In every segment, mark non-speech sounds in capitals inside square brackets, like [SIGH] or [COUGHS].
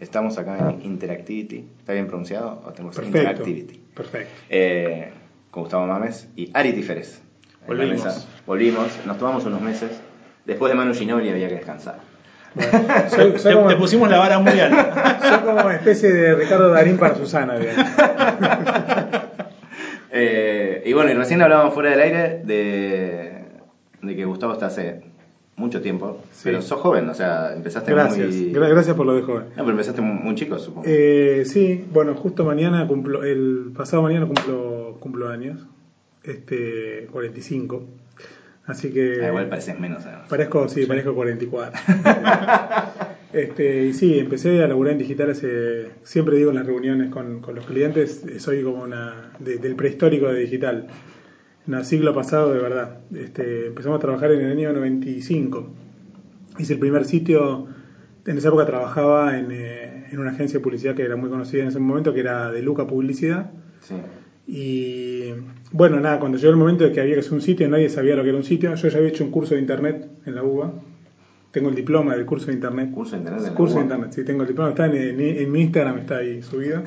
Estamos acá en Interactivity. ¿Está bien pronunciado? ¿O tengo Perfecto. Interactivity. Perfecto. Eh, con Gustavo Mames y Ari Tiferes. Volvimos. mesa. Volvimos. Nos tomamos unos meses. Después de Manu Ginobili había que descansar. [LAUGHS] Soy, soy Te, como, te pusimos la vara muy alta. [LAUGHS] soy como una especie de Ricardo Darín para Susana. [LAUGHS] Eh, y bueno, y recién hablábamos fuera del aire de, de que Gustavo está hace mucho tiempo. Sí. Pero sos joven, o sea, empezaste Gracias. muy. Gra- Gracias por lo de joven. No, pero empezaste muy, chico, supongo. Eh, sí, bueno, justo mañana cumplo, el pasado mañana cumplo, cumplo años, este, 45. Así que Ah, igual pareces menos, además. parezco, sí, parezco 44. [LAUGHS] este, y sí, empecé a laburar en digital hace, siempre digo en las reuniones con, con los clientes, soy como una, de- del prehistórico de digital. No, siglo pasado de verdad. Este, empezamos a trabajar en el año 95. Hice el primer sitio, en esa época trabajaba en, eh, en una agencia de publicidad que era muy conocida en ese momento, que era de Luca Publicidad. Sí. Y bueno, nada, cuando llegó el momento de que había que hacer un sitio, nadie sabía lo que era un sitio. Yo ya había hecho un curso de internet en la UBA. Tengo el diploma del curso de internet. Curso de internet en Curso de internet, sí, tengo el diploma. Está en, en- en mi Instagram, está ahí subido,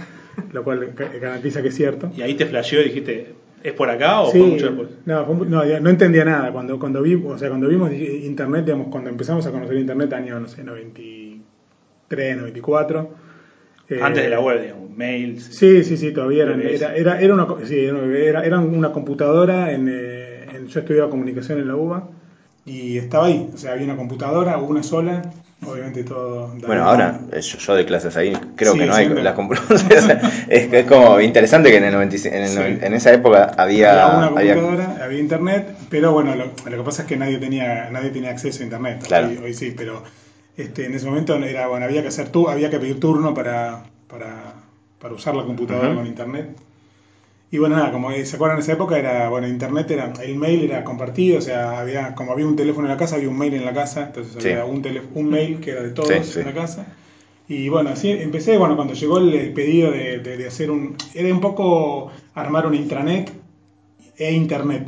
lo cual ga- [LAUGHS] garantiza que es cierto. Y ahí te flasheó y dijiste, ¿es por acá o Sí, fue mucho después? no, fue no, entendía nada. Cuando, cuando, vi, o sea, cuando vimos internet, digamos, cuando empezamos a conocer internet, año, no sé, 93, 94. eh, Antes de la web, digamos, mails. Sí, sí, sí, todavía eran, era, era, era una, sí, era, una- era, era una computadora, en, eh, en- yo estudiaba comunicación en la UBA y estaba ahí, o sea, había una computadora, una sola, obviamente todo... Bueno, ahora eh, yo, yo doy clases ahí, creo Sí, que no hay siempre. las computadoras. [LAUGHS] es, es como interesante que en el 95 en, el Sí. noven- en esa época había, había una computadora, había internet, pero bueno, lo, lo que pasa es que nadie tenía nadie tenía acceso a internet. Claro. Hoy, hoy sí, pero este, en ese momento era bueno, había que hacer tu, había que pedir turno para, para, para usar la computadora con internet. Y bueno, nada, como se acuerdan en esa época era, bueno, internet era, el mail era compartido, o sea, había, como había un teléfono en la casa, había un mail en la casa, entonces Sí. había un, un mail que era de todos Sí, sí. en la casa. Y bueno, así empecé, bueno, cuando llegó el, el pedido de, de- de hacer un, era un poco armar una intranet e internet.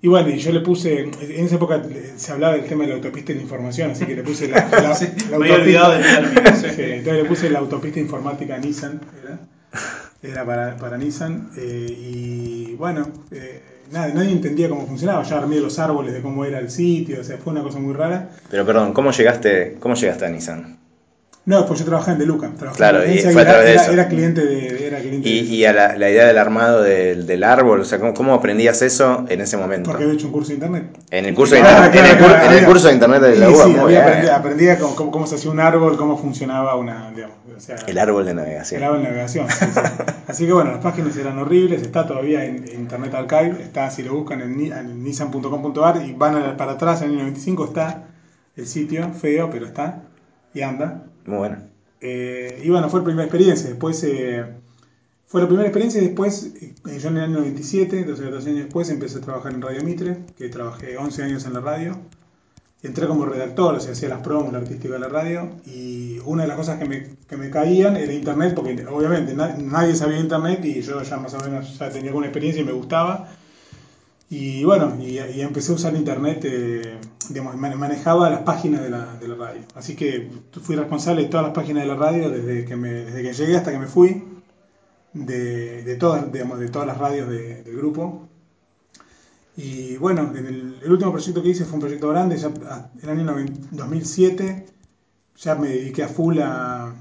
Y bueno, y yo le puse, en esa época se hablaba del tema de la autopista de la información, así que le puse la, la [LAUGHS] me había olvidado. Sí, entonces le puse la autopista informática Nissan, era, era para, para Nissan, eh, y bueno, eh, nada, nadie entendía cómo funcionaba, ya armé los árboles de cómo era el sitio, o sea, fue una cosa muy rara. Pero perdón, ¿cómo llegaste, cómo llegaste a Nissan? No, pues yo trabajaba en Deluca, trabajaba Claro, en y fue a era, través de era- eso. era cliente de... Era cliente Y, de- y a la, la idea del armado del, del árbol, o sea, ¿cómo, cómo aprendías eso en ese momento? porque había hecho un curso de internet. En el curso de Claro, internet, en el, claro, cur- en el había- curso de internet de la Sí, UBA, sí, había aprendía cómo, cómo- cómo se hacía un árbol, cómo funcionaba una, digamos, o sea, El árbol de navegación. el árbol de navegación. sí, sí. [LAUGHS] Así que bueno, las páginas eran horribles, está todavía en, en Internet Archive, está, si lo buscan en, en nissan.com.ar y van para atrás en el 95 está el sitio, feo, pero está y anda. Muy bueno. Eh, y bueno, fue la primera experiencia. Después eh, fue la primera experiencia y después, eh, yo en el año 97, 12, 12 años después, empecé a trabajar en Radio Mitre, que trabajé 11 años en la radio. Entré como redactor, o sea, hacía las promos, la artística de la radio. Y una de las cosas que me, que me caían era internet, porque obviamente na- nadie sabía internet y yo ya más o menos ya tenía alguna experiencia y me gustaba. Y bueno, y, y empecé a usar internet, eh, digamos, manejaba las páginas de la, de la radio. Así que fui responsable de todas las páginas de la radio desde que, me, desde que llegué hasta que me fui, de, de, todas, digamos, de todas las radios de- del grupo. Y bueno, en el, el último proyecto que hice fue un proyecto grande, ya ah, en el año 90 2007 ya me dediqué a full a,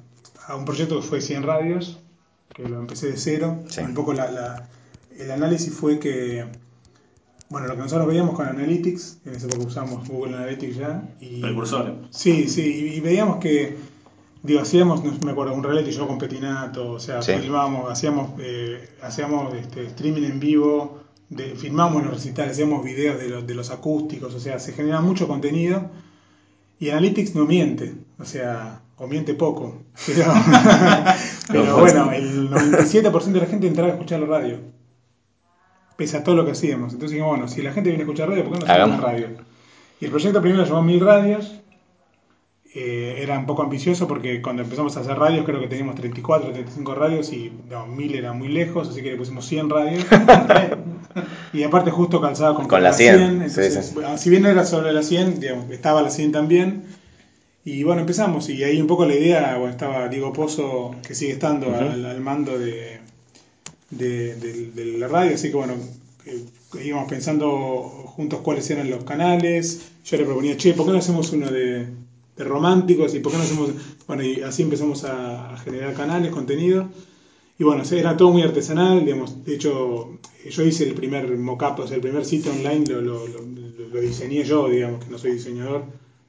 a un proyecto que fue 100 radios, que lo empecé de cero. Sí. Un poco la, la- el análisis fue que, bueno, lo que nosotros veíamos con Analytics, en esa época usamos Google Analytics ya, y, Precursores. Sí, sí, y, y veíamos que, digo, hacíamos, no me acuerdo, un reality show con Petinato, o sea, Sí. filmábamos, hacíamos, eh, hacíamos este, streaming en vivo, de, filmábamos los recitales, hacíamos videos de, los- de los acústicos, o sea, se genera mucho contenido y Analytics no miente, o sea, o miente poco, [LAUGHS] pero, pero bueno, el 97% de la gente entraba a escuchar la radio, pese a todo lo que hacíamos. Entonces dijimos, bueno, si la gente viene a escuchar radio, ¿por qué no hacemos radio? Y el proyecto primero se llamó Mil Radios, eh, era un poco ambicioso porque cuando empezamos a hacer radios creo que teníamos 34, 35 radios y no, 1000 era muy lejos, así que le pusimos 100 radios. [LAUGHS] y aparte justo calzado con, Con la 100, sí, entonces, sí. bueno, si bien era sobre la 100, digamos, estaba la 100 también. Y bueno, empezamos y ahí un poco la idea, bueno, estaba Diego Pozo, que sigue estando Ujú. al, al mando de, de, de- de la radio, así que bueno, que íbamos pensando juntos cuáles eran los canales. Yo le proponía, che, ¿por qué no hacemos uno de, de románticos? ¿Y por qué no hacemos...? Bueno, y así empezamos a, a generar canales, contenido. Y bueno, era todo muy artesanal, digamos, de hecho, yo hice el primer mock-up, o sea, el primer sitio online lo, lo, lo, lo diseñé yo, digamos, que no soy diseñador,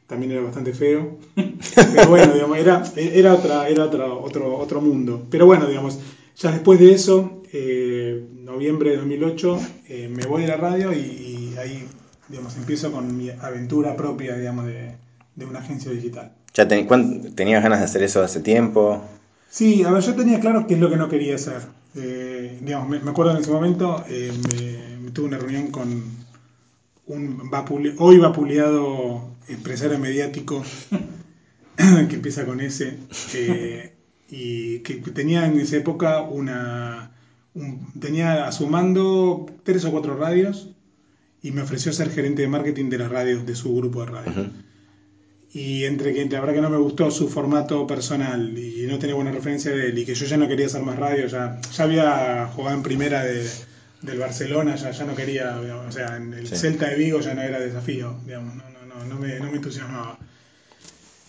también era bastante feo, [LAUGHS] pero bueno, digamos, era, era, otra, era otra, otro, otro mundo. Pero bueno, digamos, ya después de eso, eh, noviembre de 2008, eh, me voy de la radio y, y ahí, digamos, empiezo con mi aventura propia, digamos, de, de una agencia digital. ¿Ya ten- tenías ganas de hacer eso hace tiempo? Sí, a ver, yo tenía claro qué es lo que no quería hacer. Eh, digamos, me, me acuerdo en ese momento, eh, me, me tuve una reunión con un vapule- hoy vapuleado empresario mediático [LAUGHS] que empieza con eh, y que tenía en esa época una un- tenía a su mando tres o cuatro radios y me ofreció ser gerente de marketing de las radios de su grupo de radio. Ujú. Y entre que la verdad que no me gustó su formato personal y no tenía buena referencia de él y que yo ya no quería hacer más radio, ya, ya había jugado en primera de, del Barcelona, ya, ya no quería, digamos, o sea, en el Sí. Celta de Vigo ya no era desafío, digamos, no, no, no, no, me, no me entusiasmaba.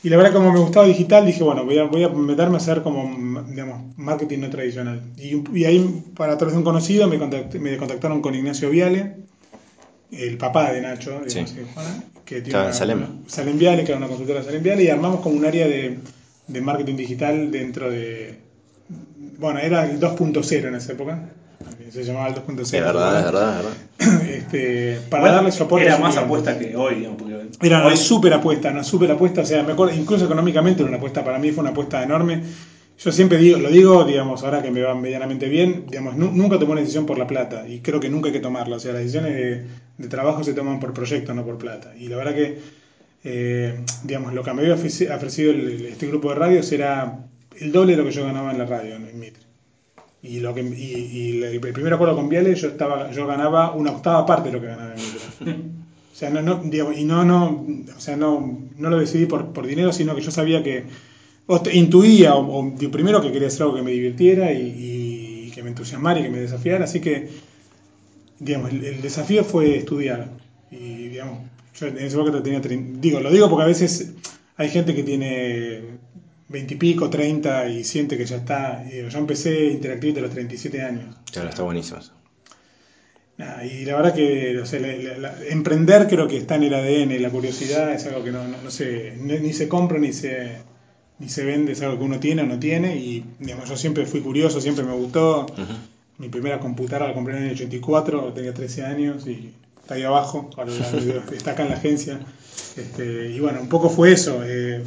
Y la verdad como me gustaba digital, dije, bueno, voy a, voy a meterme a hacer como, digamos, marketing no tradicional. Y, y ahí, para a través de un conocido, me, contacté- me contactaron con Ignacio Viale, el papá de Nacho, digamos, Sí. que, tiene una- Salem. una- Salem Viale, que era una consultora de Salem Viale, y armamos como un área de, de marketing digital dentro de... Bueno, era el 2.0 en esa época, se llamaba el 2.0. Es verdad, es verdad, es [COUGHS] verdad. Este, para Bueno, darle soporte. Era más apuesta que hoy, digamos, porque Era hoy una súper apuesta, una súper apuesta, o sea, me acuerdo, incluso económicamente era una apuesta, para mí fue una apuesta enorme. Yo siempre digo, lo digo, digamos, ahora que me va medianamente bien, digamos, nu- nunca tomé una decisión por la plata y creo que nunca hay que tomarla, o sea, las decisiones de, de trabajo se toman por proyecto, no por plata. Y la verdad que, eh, digamos, lo que me había ofreci- ofrecido el- este grupo de radios era el doble de lo que yo ganaba en la radio, en Mitre. Y, lo que, y, y el primer acuerdo con Viale yo, estaba, yo ganaba una octava parte de lo que ganaba en Mitre. [LAUGHS] O sea, no, no, digamos, y no, no, o sea, no, no lo decidí por, por dinero, sino que yo sabía que, o te- intuía, o, o, digo, primero que quería hacer algo que me divirtiera y, y que me entusiasmara y que me desafiara, así que, digamos, el, el desafío fue estudiar. Y, digamos, yo en ese momento tenía, digo, lo digo porque a veces hay gente que tiene veintipico, treinta y siente que ya está. Digo, yo empecé Interactivity a los 37 años. Claro, está buenísimo eso. Y la verdad que o sea, la- la- la- emprender creo que está en el ADN, la curiosidad es algo que no, no, no se, ni, ni se compra ni se, ni se vende, es algo que uno tiene o no tiene y digamos, yo siempre fui curioso, siempre me gustó. Mi primera computadora la compré en el año 84, tenía 13 años y está ahí abajo, ahora está acá en la agencia. Este, y bueno, un poco fue eso, eh,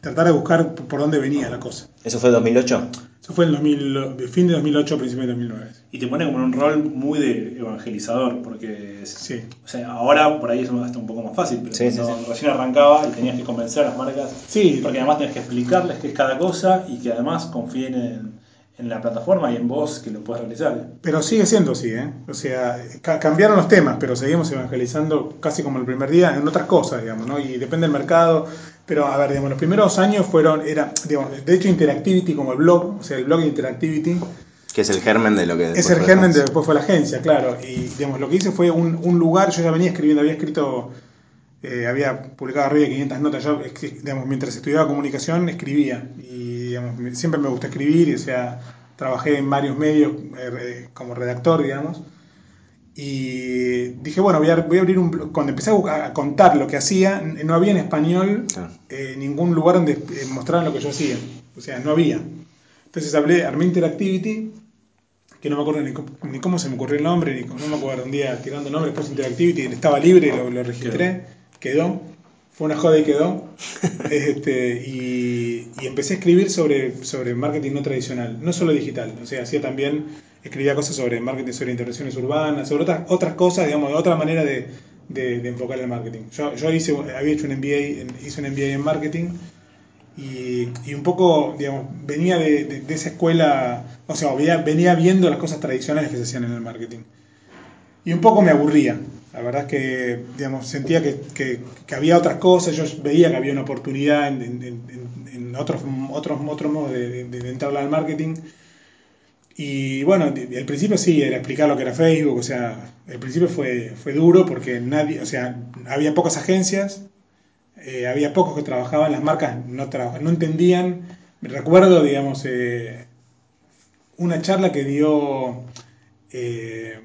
tratar de buscar por dónde venía la cosa. ¿Eso fue 2008? Eso fue en 2000, fin de 2008, principio de 2009. Y te pone como en un rol muy de evangelizador, porque es- Sí. o sea, ahora por ahí es hasta un poco más fácil, pero Sí, sí, cuando sí. recién arrancaba y tenías que convencer a las marcas, Sí, porque además tenés que explicarles qué es cada cosa y que además confíen en, en la plataforma y en vos que lo puedes realizar. Pero sigue siendo así, ¿eh? O sea, ca- cambiaron los temas, pero seguimos evangelizando casi como el primer día en otras cosas, digamos, ¿no? Y depende del mercado. Pero, a ver, digamos, los primeros años fueron, era, digamos, de hecho, Interactivity como el blog, o sea, el blog de Interactivity, Que es el germen de lo que es después el fue germen de después fue la agencia, claro. Y, digamos, lo que hice fue un, un lugar, yo ya venía escribiendo, había escrito, eh, había publicado arriba de 500 notas, yo, digamos, mientras estudiaba comunicación, escribía. Y, digamos, siempre me gustó escribir, y, o sea, trabajé en varios medios eh, como redactor, digamos. Y dije, bueno, voy a, voy a abrir un blog. Cuando empecé a, contar lo que hacía, no había en español eh, ningún lugar donde mostraran lo que yo hacía. O sea, no había. Entonces hablé, armé Interactivity, que no me acuerdo ni cómo, ni cómo se me ocurrió el nombre, ni cómo, no me acuerdo, un día tirando el nombre, después Interactivity, estaba libre, lo, lo registré, quedó, fue una joda y quedó. [LAUGHS] este, y, y empecé a escribir sobre, sobre marketing no tradicional, no solo digital, o sea, hacía también, escribía cosas sobre marketing, sobre intervenciones urbanas, sobre otras, otras cosas, digamos, otra manera de, de, de enfocar el marketing. Yo, yo hice, había hecho un MBA, hice un MBA en marketing y, y un poco, digamos, venía de, de- de esa escuela, o sea, venía, venía viendo las cosas tradicionales que se hacían en el marketing. Y un poco me aburría. La verdad es que, sentía que, había otras cosas, yo veía que había una oportunidad en, otros, otros, modos de, de, de al marketing. Y bueno, al principio sí, era explicar lo que era Facebook, o sea, el principio fue, fue duro porque nadie, o sea, había pocas agencias, eh, había pocos que trabajaban, las marcas no, no entendían. Recuerdo, digamos, eh, una charla que dio eh,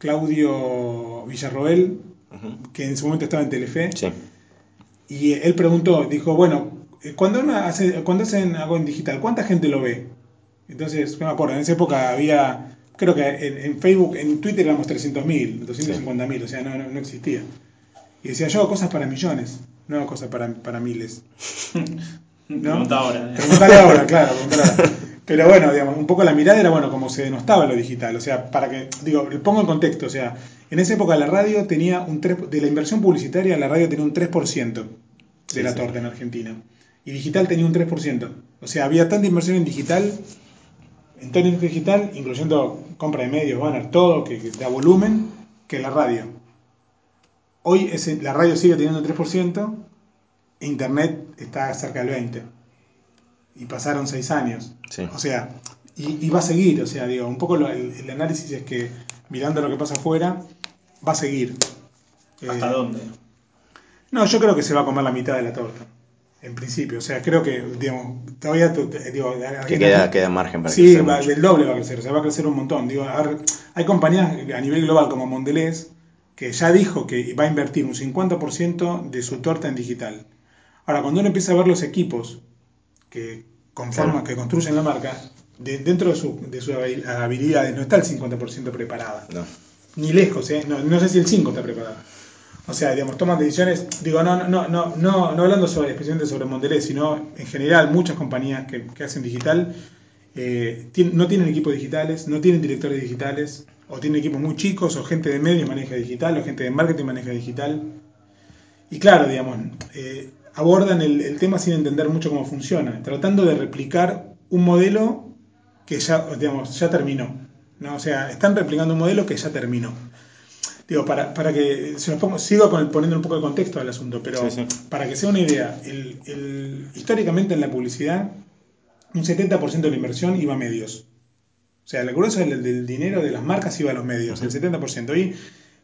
Claudio Villarroel, Ujú. que en su momento estaba en Telefe, Sí. y él preguntó, dijo, bueno, eh, cuando, uno hace, cuando hacen algo en digital, ¿cuánta gente lo ve? Entonces, me acuerdo, en esa época había, creo que en, en Facebook, en Twitter éramos 300.000, 250.000, o sea, no, no, no existía. Y decía, yo hago cosas para millones, no hago cosas para, para miles. [LAUGHS] ¿No? Pregunta ahora. ¿eh? Preguntale ahora, claro, preguntale ahora. Pero bueno, digamos, un poco la mirada era, bueno, como se denostaba lo digital. O sea, para que, digo, le pongo en contexto, o sea, en esa época la radio tenía un 3, de la inversión publicitaria, la radio tenía un 3% de Sí, la sí. torta en Argentina. Y digital tenía un 3%. O sea, había tanta inversión en digital, en todo digital, incluyendo compra de medios, banner, todo, que, que da volumen, que la radio. Hoy ese- la radio sigue teniendo un 3%, e Internet está cerca del 20%. Y pasaron 6 años. Sí. O sea, y, y va a seguir, o sea, digo, un poco lo- el, el análisis es que mirando lo que pasa afuera, va a seguir. ¿Hasta Eh, dónde? No, yo creo que se va a comer la mitad de la torta, en principio. O sea, creo que, digamos, todavía, digo, Que queda, queda margen para Sí, crecer va- mucho. el doble va a crecer, o sea, va a crecer un montón. Digo, a ver, hay compañías a nivel global como Mondelez que ya dijo que va a invertir un 50% de su torta en digital. Ahora, cuando uno empieza a ver los equipos que conforman, Claro. que construyen la marca, de- dentro de, su, de sus habil- habilidades no está el 50% preparada. No. Ni lejos, ¿eh? no, no sé si el 5 está preparado. O sea, digamos, toman decisiones, digo, no, no, no, no, no hablando sobre, especialmente sobre Mondelez, sino en general muchas compañías que, que hacen digital eh, tien- no tienen equipos digitales, no tienen directores digitales, o tienen equipos muy chicos, o gente de medios maneja digital, o gente de marketing maneja digital. Y claro, digamos, eh, abordan el, el tema sin entender mucho cómo funciona, tratando de replicar un modelo que ya, digamos, ya terminó. ¿no? O sea, están replicando un modelo que ya terminó. Digo, para, para que se los pongo, sigo con- poniendo un poco de contexto al asunto, pero Sí, sí. para que sea una idea, el, el- históricamente en la publicidad, un 70% de la inversión iba a medios. O sea, el grueso del, del dinero de las marcas iba a los medios, el 70%. Y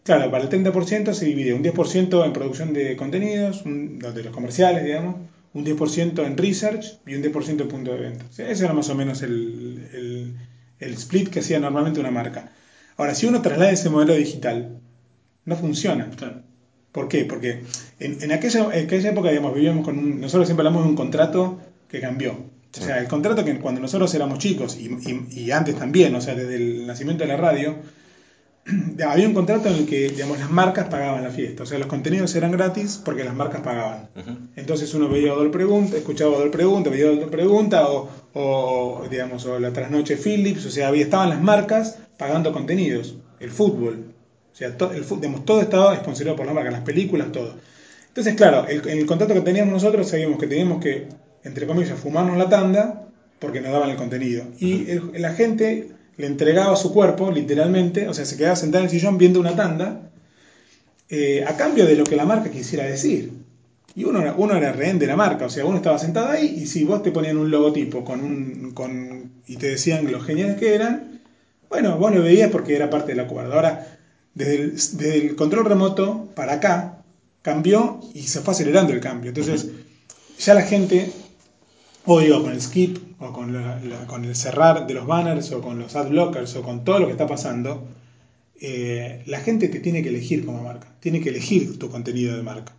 claro, para el 30% se divide un 10% en producción de contenidos, un- de los comerciales, digamos, un 10% en research y un 10% en punto de venta. O sea, ese era más o menos el, el- el split que hacía normalmente una marca. Ahora, si uno traslada ese modelo digital, no funciona. Claro. ¿Por qué? Porque en, en aquella, en aquella época, digamos, vivíamos con un, nosotros siempre hablamos de un contrato que cambió. Sí. O sea, el contrato que cuando nosotros éramos chicos y, y- y antes también, o sea, desde el nacimiento de la radio, [CLEARS THROAT] había un contrato en el que, digamos, las marcas pagaban la fiesta. O sea, los contenidos eran gratis porque las marcas pagaban. Entonces uno veía Odol Pregunta, escuchaba Odol Pregunta, veía Odol Pregunta o, o, digamos, o la trasnoche Philips, o sea, había, estaban las marcas pagando contenidos, el fútbol, o sea, to- el, digamos, todo estaba sponsoriado por la marca, las películas, todo. Entonces, claro, el, en el contrato que teníamos nosotros sabíamos que teníamos que, entre comillas, fumarnos la tanda porque nos daban el contenido. Y el- la gente le entregaba su cuerpo, literalmente, o sea, se quedaba sentada en el sillón viendo una tanda eh, a cambio de lo que la marca quisiera decir. Y uno era, uno era rehén de la marca, o sea, uno estaba sentado ahí y si vos te ponían un logotipo con un, con, y te decían lo geniales que eran, bueno, vos lo veías porque era parte del acuerdo. Ahora, desde el, desde el control remoto para acá, cambió y se fue acelerando el cambio. Entonces, ya la gente, o digo, con el skip, o con, la- la- con el cerrar de los banners, o con los ad blockers, o con todo lo que está pasando, eh, la gente te tiene que elegir como marca, tiene que elegir tu contenido de marca.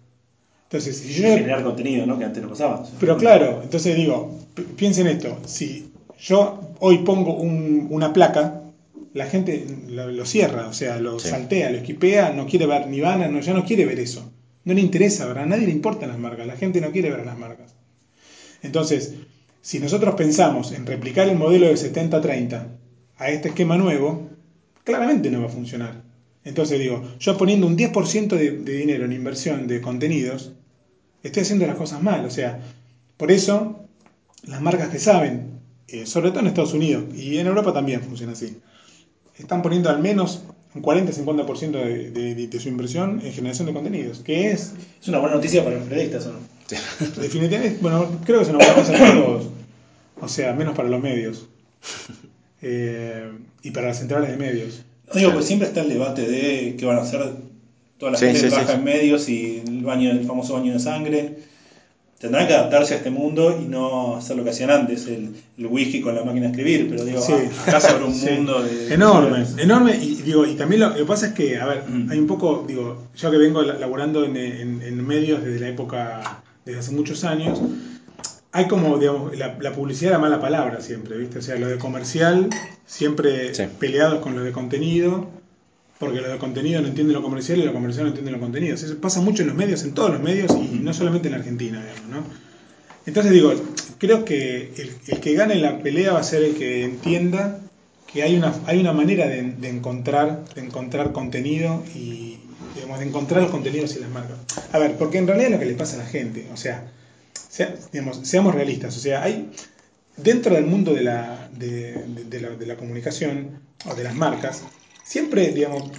Entonces, si yo Generar contenido, ¿no? Que antes no pasaba. pero claro, entonces digo, piensen esto, si yo hoy pongo un- una placa, la gente lo, lo cierra, o sea, lo Sí. saltea, lo esquipea, no quiere ver ni van, no, ya no quiere ver eso. No le interesa, ¿verdad? A nadie le importan las marcas, la gente no quiere ver a las marcas. Entonces, si nosotros pensamos en replicar el modelo del 70-30 a este esquema nuevo, claramente no va a funcionar. Entonces digo, yo poniendo un 10% de, de dinero en inversión de contenidos, estoy haciendo las cosas mal. O sea, por eso las marcas que saben, eh, sobre todo en Estados Unidos y en Europa también funciona así, están poniendo al menos un 40-50% de, de, de su inversión en generación de contenidos, que es Es una buena noticia para los periodistas, ¿o no? [LAUGHS] definitivamente, bueno, creo que es una buena cosa para todos, o sea, menos para los medios eh, y para las centrales de medios. No digo, pues siempre está el debate de qué van a hacer toda la Sí, gente sí, que trabaja sí. en medios y el, baño, el famoso baño de sangre. Tendrán que adaptarse a este mundo y no hacer lo que hacían antes, el, el whisky con la máquina de escribir, pero digo, Sí. acá se abre un [LAUGHS] Sí. mundo de... enorme, enorme y digo y también lo, lo que pasa es que a ver Mm. hay un poco digo yo que vengo la- laburando en, en- en medios desde la época desde hace muchos años hay como digamos la, la publicidad era mala palabra siempre viste o sea lo de comercial siempre Sí. peleados con lo de contenido porque lo de contenido no entiende lo comercial y lo comercial no entiende lo contenido. Eso pasa mucho en los medios en todos los medios y no solamente en Argentina digamos no entonces digo, creo que el, el que gane la pelea va a ser el que entienda que hay una, hay una manera de, de encontrar, de encontrar contenido y digamos, de encontrar los contenidos y las marcas. A ver, porque en realidad es lo que le pasa a la gente, o sea, sea- digamos, seamos realistas, o sea, hay dentro del mundo de la, de, la, de la comunicación o de las marcas, siempre, digamos,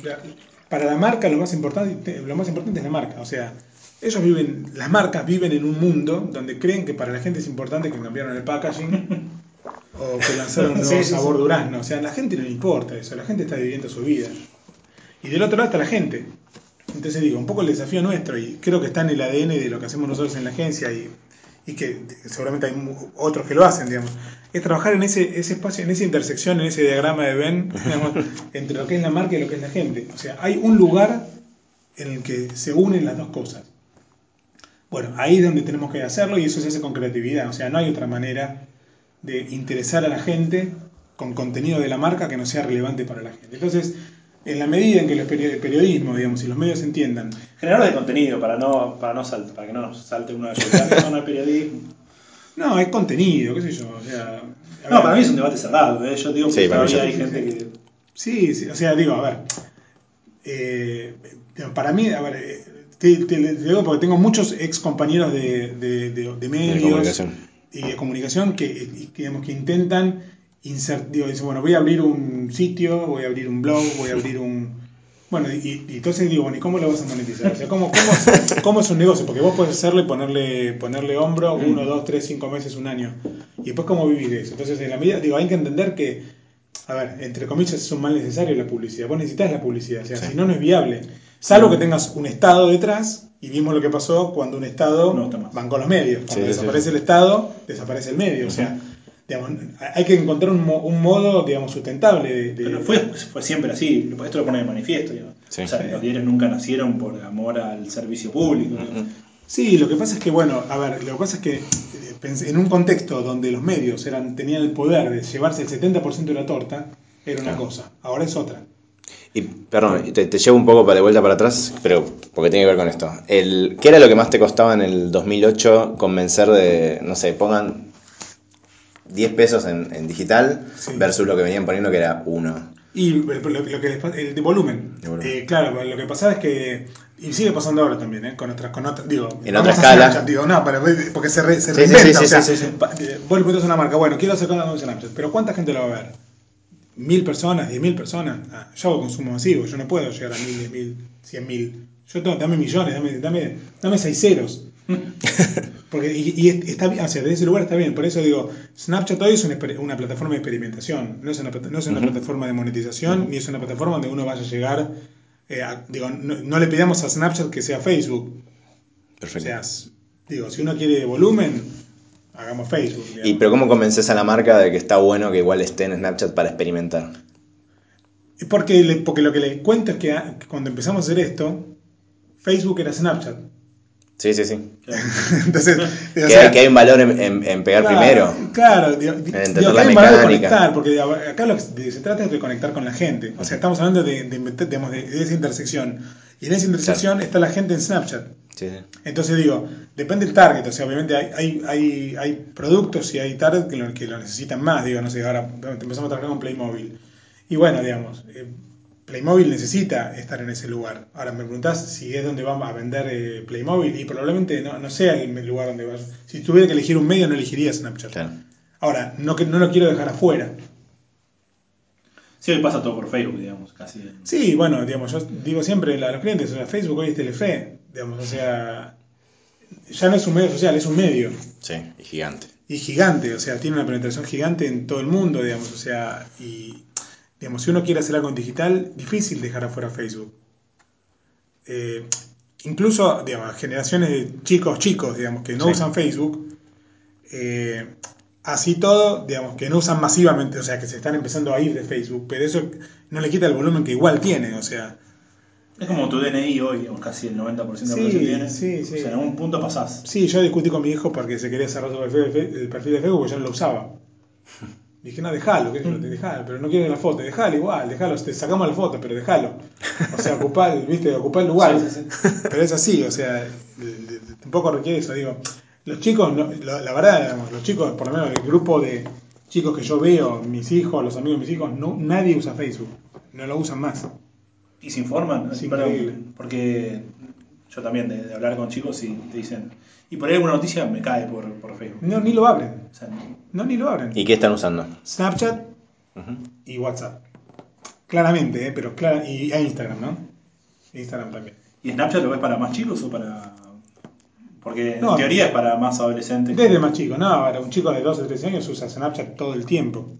para la marca lo más importante, lo más importante es la marca, o sea, ellos viven, las marcas viven en un mundo donde creen que para la gente es importante que cambiaron el packaging [LAUGHS] o que lanzaron un nuevo sí, sabor sí. durazno. O sea, a la gente no le importa eso, la gente está viviendo su vida. Y del otro lado está la gente. Entonces digo, un poco el desafío nuestro, y creo que está en el ADN de lo que hacemos nosotros en la agencia, y, y que seguramente hay otros que lo hacen, digamos, es trabajar en ese, ese espacio, en esa intersección, en ese diagrama de Venn, [LAUGHS] digamos, entre lo que es la marca y lo que es la gente. O sea, hay un lugar en el que se unen las dos cosas. Bueno, ahí es donde tenemos que hacerlo y eso se hace con creatividad. O sea, no hay otra manera de interesar a la gente con contenido de la marca que no sea relevante para la gente. Entonces, en la medida en que los peri- el periodismo, digamos, y los medios entiendan, Generador de contenido, para no, para no salte, para que no nos salte una no, no hay periodismo. no, es contenido, qué sé yo. O sea, No, ver, para mí es un debate cerrado, ¿eh? yo digo que Sí, mí todavía ya- hay gente que... Sí, sí, o sea, digo, a ver, eh, para mí, a ver, eh, te, te- te digo porque tengo muchos ex compañeros de, de, de- de medios comunicación. y de comunicación que, que, digamos, que intentan insert, digo, dicen, bueno, voy a abrir un sitio, voy a abrir un blog, voy a abrir un... [LAUGHS] Bueno, y, y entonces digo, bueno, ¿y cómo lo vas a monetizar? O sea, ¿cómo, cómo, es, cómo es un negocio? Porque vos puedes hacerle, ponerle, ponerle hombro uno, dos, tres, cinco meses, un año. Y después, ¿cómo vivís de eso? Entonces, en la medida, digo, hay que entender que a ver, entre comillas es un mal necesario la publicidad. Vos necesitas la publicidad, o sea, Sí. si no, no es viable. Salvo que tengas un Estado detrás, y vimos lo que pasó cuando un Estado No bancó los medios. Cuando Sí, desaparece sí. el Estado, desaparece el medio. O sea, digamos, hay que encontrar un, mo- un modo, digamos, sustentable de... de- Pero fue, fue siempre así, esto lo pone de manifiesto. digamos. Sí. O sea, los diarios nunca nacieron por amor al servicio público. Sí, lo que pasa es que, bueno, a ver, lo que pasa es que eh, en un contexto donde los medios eran tenían el poder de llevarse el 70% de la torta, era una cosa. Ahora es otra. Y, perdón, te, te llevo un poco para de vuelta para atrás, pero porque tiene que ver con esto. El, ¿Qué era lo que más te costaba en el 2008 convencer de, no sé, pongan 10 pesos en, en digital Sí. versus lo que venían poniendo que era 1? Y lo, lo que el de volumen. De volumen. Eh, claro, lo que pasaba es que. Y sigue pasando ahora también, ¿eh? Con otras, con otras, digo, En otra escala. Snapchat, digo, no, pero, porque se, re- se Sí, reinventa, sí, o sea, eh, vos le preguntas a una marca, bueno, quiero hacer cosas con Snapchat, pero ¿cuánta gente lo va a ver? ¿Mil personas? ¿Diez mil personas? Ah, yo hago consumo masivo, yo no puedo llegar a mil, diez mil, cien mil. Yo tengo, dame millones, dame, dame, dame seis ceros. [LAUGHS] Porque, y, y está bien, o sea, desde ese lugar está bien. Por eso digo, Snapchat hoy es una, plataforma de experimentación. No es una, no es una plataforma de monetización, ni es una plataforma donde uno vaya a llegar. eh, a- digo, no, no le pidamos a Snapchat que sea Facebook. O Perfecto. sea, s- digo, si uno quiere volumen, hagamos Facebook. y pero ¿cómo convences a la marca de que está bueno que igual esté en Snapchat para experimentar? Porque, le- porque lo que le cuento es que cuando empezamos a hacer esto, Facebook era Snapchat. Sí, sí, sí. [LAUGHS] Entonces, Que, [LAUGHS] o sea, hay, que hay un valor en, en- en pegar Claro, primero. Claro, digo, En digo, entender que la hay un valor de conectar, porque acá lo que se trata es de conectar con la gente. O sea, estamos hablando de, de, de- de esa intersección. Y en esa intersección está la gente en Snapchat. Sí, sí. Entonces digo, depende del target, o sea, obviamente hay, hay, hay, hay productos y hay target que lo, que lo necesitan más, digo, no sé, ahora empezamos a trabajar con Playmobil. Y bueno, digamos, eh, Playmobil necesita estar en ese lugar. Ahora me preguntás si es donde vamos a vender eh, Playmobil y probablemente no, no sea el lugar donde vas. Si tuviera que elegir un medio no elegiría Snapchat. Claro. Ahora, no, que, no lo quiero dejar afuera. Sí, hoy pasa todo por Facebook, digamos, casi. Sí, bueno, digamos, yo digo siempre a los clientes, o sea, Facebook hoy es Telefe, digamos, o sea, ya no es un medio social, es un medio. Sí, y gigante. Y gigante, o sea, tiene una penetración gigante en todo el mundo, digamos, o sea, y, digamos, si uno quiere hacer algo en digital, difícil dejar afuera Facebook. Eh, incluso, digamos, generaciones de chicos, chicos, digamos, que no Sí. usan Facebook, eh, así todo, digamos, que no usan masivamente, o sea, que se están empezando a ir de Facebook, pero eso no le quita el volumen que igual tiene, o sea, Es como tu DNI hoy, digamos, casi el 90% de la Sí, población tiene. sí, sí. O sea, en algún punto pasás. Sí, yo discutí con mi hijo porque se quería cerrar su perfil el perfil de Facebook porque yo no lo usaba. [LAUGHS] Dije, no, déjalo, que dejalo, pero no quiero la foto, déjalo igual, déjalo, te sacamos la foto, pero déjalo. O sea, ocupar, el- viste, ocupar el lugar. Sí, sí, Pero es así, o sea, tampoco requiere eso, digo. Los chicos, no- la, la verdad, digamos, los chicos, por lo menos el grupo de chicos que yo veo, mis hijos, los amigos de mis hijos, no, nadie usa Facebook, no lo usan más. Y se informan, Es increíble. porque yo también de, de hablar con chicos y te dicen, y por ahí alguna noticia me cae por, por Facebook. No, ni lo abren, O sea, no, ni lo abren. ¿Y qué están usando? Snapchat, y WhatsApp. Claramente, ¿eh? pero clara, y e Instagram, ¿no? Instagram también. ¿Y Snapchat lo ves para más chicos o para.? Porque No, en teoría es para más adolescentes. Desde más chico, no, ahora un chico de 12 o 13 años usa Snapchat todo el tiempo.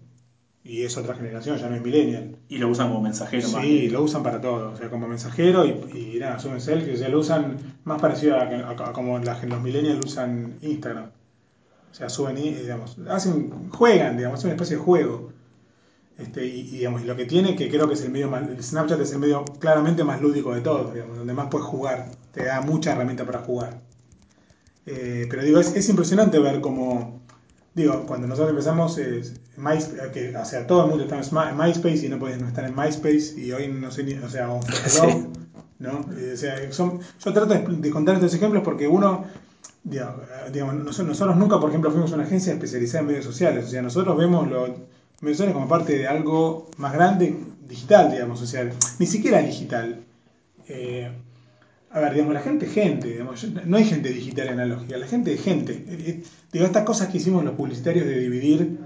Y es otra generación, ya no es millennial. Y lo usan como mensajero más. Sí, lo usan para todo, o sea, como mensajero y, y nada, suben selfies, o sea, lo usan más parecido a, a- a como la- los millennials usan Instagram. O sea, suben, y, digamos, hacen, juegan, digamos, es una especie de juego. Este, y, y, digamos, y lo que tiene, que creo que es el medio más, el Snapchat es el medio claramente más lúdico de todos, digamos, donde más puedes jugar, te da mucha herramienta para jugar. Eh, pero digo, es, es impresionante ver cómo, digo, cuando nosotros empezamos, eh, MySpace, que, o sea, todo el mundo estaba en MySpace y no podías no estar en MySpace y hoy no sé ni, o sea, o [LAUGHS] ¿no? Eh, o sea, son, yo trato de, contar estos ejemplos porque uno, eh, digamos, nosotros, nosotros nunca, por ejemplo, fuimos una agencia especializada en medios sociales, o sea, nosotros vemos los medios sociales como parte de algo más grande, digital, digamos, o sea, ni siquiera digital. Eh, a ver, digamos, la gente es gente, digamos, no hay gente digital y analógica, la gente es gente. Eh, eh, Digo, estas cosas que hicimos los publicitarios de dividir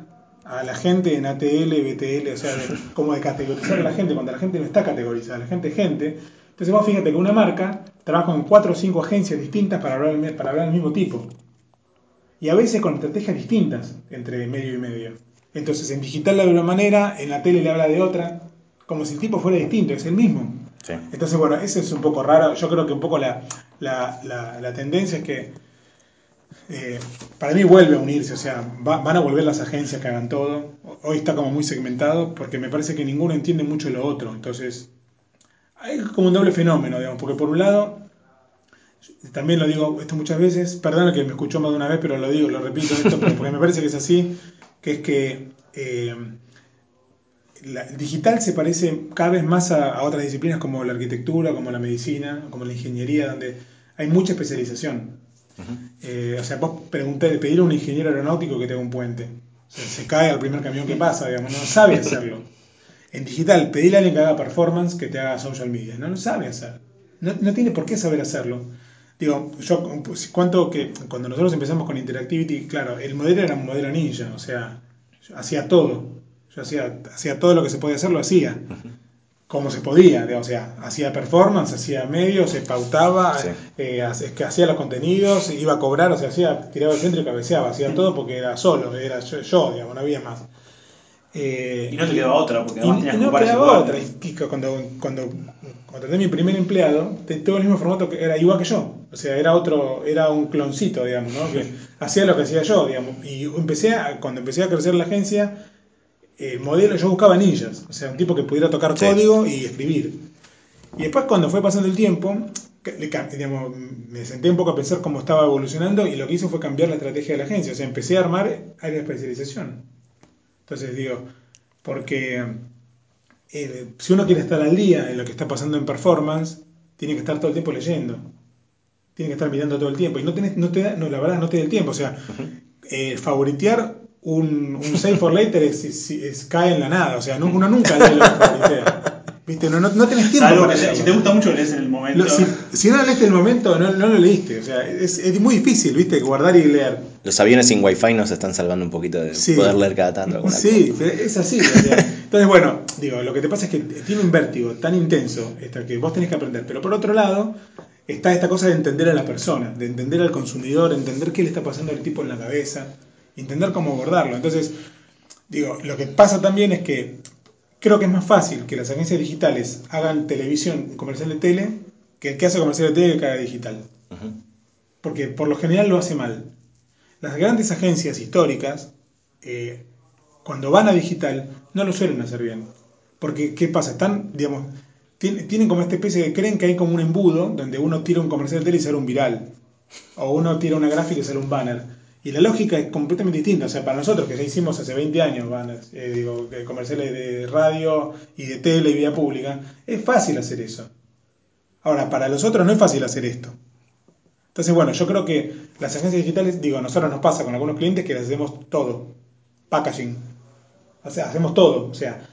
a la gente en ATL, BTL, o sea, de- [LAUGHS] como de categorizar a la gente cuando la gente no está categorizada, la gente es gente. Entonces vos fíjate que una marca trabaja con cuatro o cinco agencias distintas para hablar, el- para hablar del mismo tipo. Y a veces con estrategias distintas entre medio y medio. Entonces en digital le habla de una manera, en la tele le habla de otra, como si el tipo fuera distinto, es el mismo. Entonces, bueno, eso es un poco raro. Yo creo que un poco la, la, la, tendencia es que eh, para mí vuelve a unirse, o sea, va- van a volver las agencias que hagan todo. Hoy está como muy segmentado porque me parece que ninguno entiende mucho lo otro. Entonces, hay como un doble fenómeno, digamos, porque por un lado, también lo digo esto muchas veces, perdona que me escuchó más de una vez, pero lo digo, lo repito esto porque me parece que es así, que es que eh, la- el digital se parece cada vez más a, a otras disciplinas como la arquitectura, como la medicina, como la ingeniería, donde hay mucha especialización. Eh, o sea, vos pregunté, pedir a un ingeniero aeronáutico que te haga un puente. O sea, se cae al primer camión que pasa, digamos, no sabe hacerlo. En digital, pedirle a alguien que haga performance que te haga social media. No lo sabe hacer. No, no tiene por qué saber hacerlo. Digo, yo cuánto que cuando nosotros empezamos con Interactivity, claro, el modelo era un modelo ninja, o sea, hacía todo. Yo hacía, hacía todo lo que se podía hacer, lo hacía. Como se podía, digamos, o sea, hacía performance, hacía medios, se pautaba, Sí. eh, que hacía los contenidos, iba a cobrar, o sea, hacía, tiraba el centro y cabeceaba, hacía todo porque era solo, era yo, yo, digamos, no había más. Eh, Y no te quedaba otra, porque además y tenías que no ese quedaba otra. Y, y cuando, cuando contraté a mi primer empleado, tuvo el mismo formato que era igual que yo. O sea, era otro, era un cloncito, digamos, ¿no? Que hacía lo que hacía yo, digamos. Y empecé a, cuando empecé a crecer la agencia, el modelo, yo buscaba ninjas. O sea, un tipo que pudiera tocar Sí. código y escribir. Y después cuando fue pasando el tiempo, digamos, me senté un poco a pensar cómo estaba evolucionando y lo que hice fue cambiar la estrategia de la agencia. O sea, empecé a armar área de especialización. Entonces digo, porque eh, si uno quiere estar al día en lo que está pasando en performance, tiene que estar todo el tiempo leyendo. Tiene que estar mirando todo el tiempo. Y no, tenés, no te da, no, la verdad, no te da el tiempo. O sea, eh, favoritear un, un save for later es, es- es- cae en la nada. O sea, no- uno nunca lee lo que favoritea. ¿Viste? No, no, no tenés tiempo Salvo para que leerlo. si te gusta mucho, lees en el momento. Lo- si, si no lo leíste en el momento, no, no lo leíste. O sea, es, es muy difícil, ¿viste? Guardar y leer. Los aviones sin wifi nos están salvando un poquito de Sí. poder leer cada tanto. alguna Sí, pero es así. o sea, entonces, bueno, digo, lo que te pasa es que tiene un vértigo tan intenso esta, que vos tenés que aprender. Pero por otro lado, está esta cosa de entender a la persona, de entender al consumidor, entender qué le está pasando al tipo en la cabeza, entender cómo abordarlo. Entonces, digo, lo que pasa también es que creo que es más fácil que las agencias digitales hagan televisión, un comercial de tele, que el que hace comercial de tele que haga digital. cosa. Ujú. Porque por lo general lo hace mal. Las grandes agencias históricas, eh, cuando van a digital, no lo suelen hacer bien. Porque, ¿qué pasa? Están, digamos, tien- tienen como esta especie de, creen que hay como un embudo donde uno tira un comercial de tele y sale un viral. O uno tira una gráfica y sale un banner. Y la lógica es completamente distinta. O sea, para nosotros que ya hicimos hace 20 años eh, digo, comerciales de radio y de tele y vía pública, es fácil hacer eso. Ahora, para los otros no es fácil hacer esto. Entonces, bueno, yo creo que las agencias digitales, digo, a nosotros nos pasa con algunos clientes que les hacemos todo. Packaging. O sea, hacemos todo. O sea,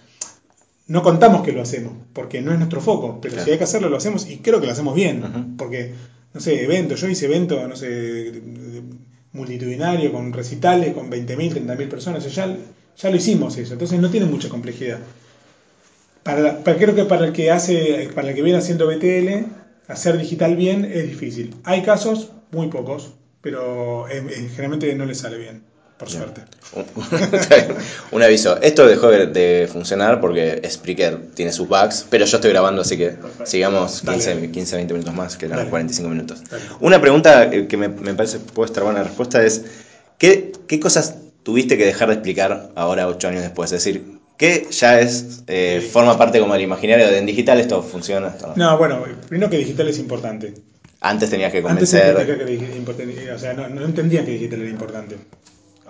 no contamos que lo hacemos, porque no es nuestro foco, pero Claro. si hay que hacerlo, lo hacemos y creo que lo hacemos bien. Porque, no sé, eventos, yo hice eventos, no sé, de- de- multitudinario, con recitales, con 20.000, 30.000 personas, ya, ya lo hicimos eso, entonces no tiene mucha complejidad. Para, para- creo que para el que hace, para el que viene haciendo BTL, hacer digital bien es difícil. Hay casos, muy pocos, pero generalmente no le sale bien, por suerte. [LAUGHS] un aviso. Esto dejó de, funcionar porque Spreaker tiene sus bugs, pero yo estoy grabando, así que sigamos Dale. 15, 15, 20 minutos más, que eran Dale. 45 minutos. Dale. Una pregunta eh, que me, me parece puede estar buena la respuesta es, ¿qué, ¿qué cosas tuviste que dejar de explicar ahora, 8 años después? Es decir, ¿qué ya es, eh, forma parte como del imaginario de en digital esto funciona? no? No, bueno, primero que digital es importante. Antes tenías que Antes convencer... entendía que era importante, o sea, no, no entendían que digital era importante.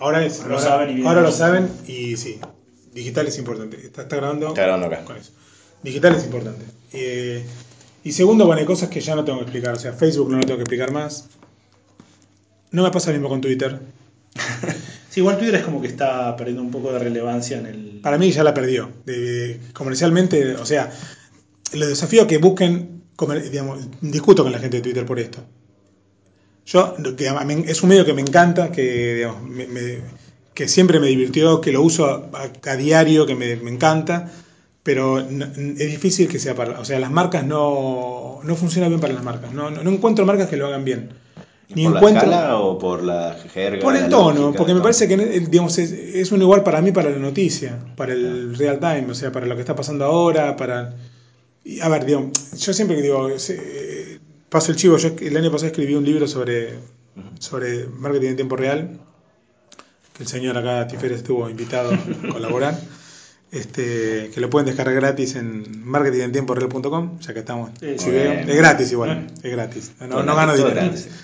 Ahora, es, Lo ahora, saben y bien. ahora lo saben y sí, digital es importante. Está, está grabando, Está grabando acá. con eso. Digital es importante. Eh, y segundo, bueno, hay cosas que ya no tengo que explicar. O sea, Facebook no lo tengo que explicar más. No me pasa lo mismo con Twitter. [LAUGHS] Sí, igual Twitter es como que está perdiendo un poco de relevancia en el. Para mí ya la perdió. De- de- comercialmente, o sea, les desafío a que busquen, comer- digamos, discuto con la gente de Twitter por esto. Yo, que es un medio que me encanta, que, digamos, me- me- que siempre me divirtió, que lo uso a, a- diario, que me, me encanta, pero no- es difícil que sea para... O sea, las marcas no, no funcionan bien para las marcas. No, no, no encuentro marcas que lo hagan bien. Ni ¿Por la escala o por la jerga? Por el tono, lógica, porque me parece que digamos, es, es un igual para mí para la noticia, para el real time, o sea, para lo que está pasando ahora, para... y, a ver, digamos, yo siempre que digo, paso el chivo, yo el año pasado escribí un libro sobre, sobre marketing en tiempo real, que el señor acá, Tiferes, estuvo invitado a colaborar, [LAUGHS] este, que lo pueden descargar gratis en marketingentiemporeal.com, ya que estamos, Sí, si veo, es gratis igual, es gratis, no, gano dinero. gratis. [COUGHS]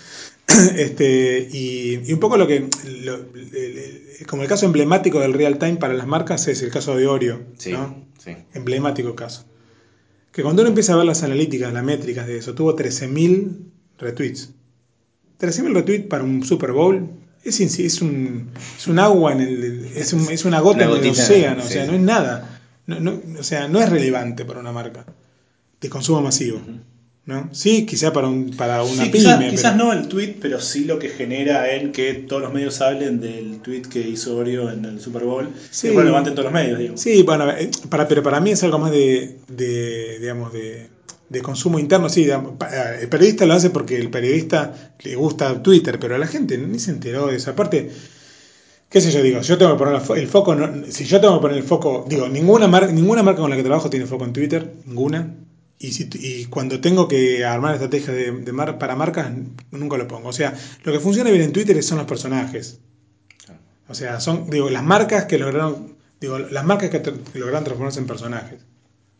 Este, y, y un poco lo que, lo- como el caso emblemático del real time para las marcas es el caso de Oreo, Sí, ¿no? sí. Emblemático caso. Que cuando uno empieza a ver las analíticas, las métricas de eso, tuvo 13.000 retweets. 13.000 retweets para un Super Bowl es, es, un, es un agua en el, es, un- es una gota Una en el océano, o sea, no es nada. No, no- o sea, no es relevante para una marca de consumo masivo. ¿No? Sí, quizá para, un, para una Sí, pyme. quizás, pero- quizás no el tweet, pero sí lo que genera en que todos los medios hablen del tweet que hizo Oreo en el Super Bowl. Sí. Sí. Es relevante en todos los medios, digamos. Sí, bueno, eh, para, pero para mí es algo más de, de, digamos, de, de consumo interno. Sí, eh, el periodista lo hace porque el periodista le gusta Twitter, pero a la gente ni se enteró de eso. Aparte, qué sé yo, digo, yo tengo que poner el foco, no- si yo tengo que poner el foco, digo, ninguna, mar- ninguna marca con la que trabajo tiene foco en Twitter, ninguna. Y, si, y cuando tengo que armar estrategias de, de mar- para marcas, nunca lo pongo. O sea, lo que funciona bien en Twitter son los personajes. O sea, son, digo, las marcas que lograron, digo, las marcas que, que lograron transformarse en personajes.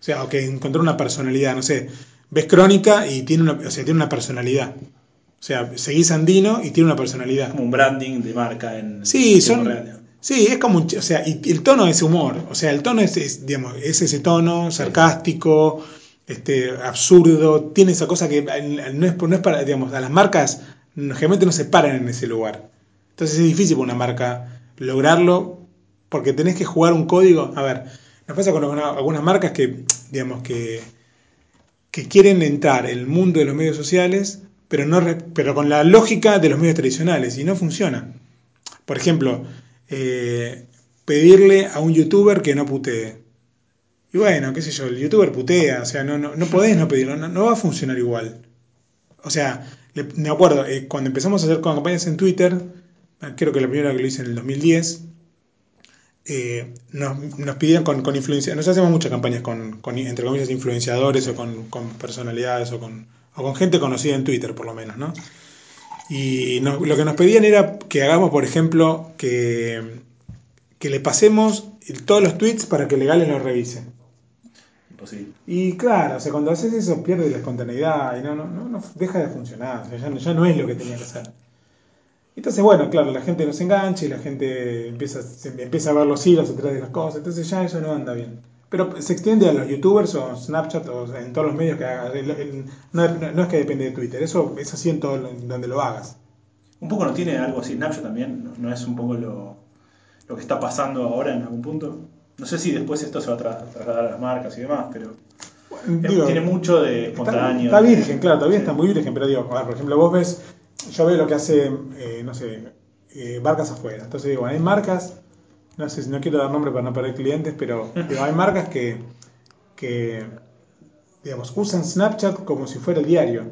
O sea, o que encontraron una personalidad, no sé, ves Crónica y tiene una, o sea, tiene una personalidad. O sea, seguís Andino y tiene una personalidad. Como un branding de marca en Sí, son, real, sí, es como o sea, y, el tono es humor, o sea, el tono es, es, digamos, es ese tono sarcástico, este, absurdo, tiene esa cosa que no es, no es para, digamos, a las marcas no- generalmente no se paran en ese lugar. Entonces es difícil para una marca lograrlo porque tenés que jugar un código. A ver, nos pasa con alguna- algunas marcas que digamos, que, que quieren entrar en el mundo de los medios sociales, pero, no, pero con la lógica de los medios tradicionales, y no funciona. Por ejemplo, eh, pedirle a un youtuber que no putee. Y bueno, qué sé yo, el youtuber putea, o sea, no, no, no podés no pedirlo, no, va a funcionar igual. O sea, me acuerdo, eh, cuando empezamos a hacer campañas en Twitter, creo que la primera que lo hice en el 2010, eh, nos, nos pidieron con, con influencia, nos hacemos muchas campañas con, con, entre comillas, influenciadores o con, con personalidades o con, o con gente conocida en Twitter, por lo menos, ¿no? Y lo que nos pedían era que hagamos, por ejemplo, que, que le pasemos todos los tweets para que Legales los revise. Imposible. Y claro, o sea, cuando haces eso pierde la espontaneidad y no, no, no, no deja de funcionar, o sea, ya, no- ya no es lo que tenía que hacer. Entonces, bueno, claro, la gente nos engancha y la gente empieza, se empieza a ver los hilos detrás de las cosas, entonces ya eso no anda bien. Pero se extiende a los youtubers o Snapchat o en todos los medios que hagas. No, no es que depende de Twitter, eso es así en todo lo- donde lo hagas. Un poco no tiene algo así Snapchat también, no, no es un poco lo, lo que está pasando ahora en algún punto. No sé si después esto se va a tra- trasladar a las marcas y demás, pero Digo, tiene mucho de espontáneo. está virgen, claro, todavía Sí. está muy virgen, pero digo, a ver, por ejemplo, vos ves, yo veo lo que hace, eh, no sé, eh, marcas afuera. Entonces digo, hay marcas, no sé si no quiero dar nombre para no perder clientes, pero [LAUGHS] digo, hay marcas que, que, digamos, usan Snapchat como si fuera el diario.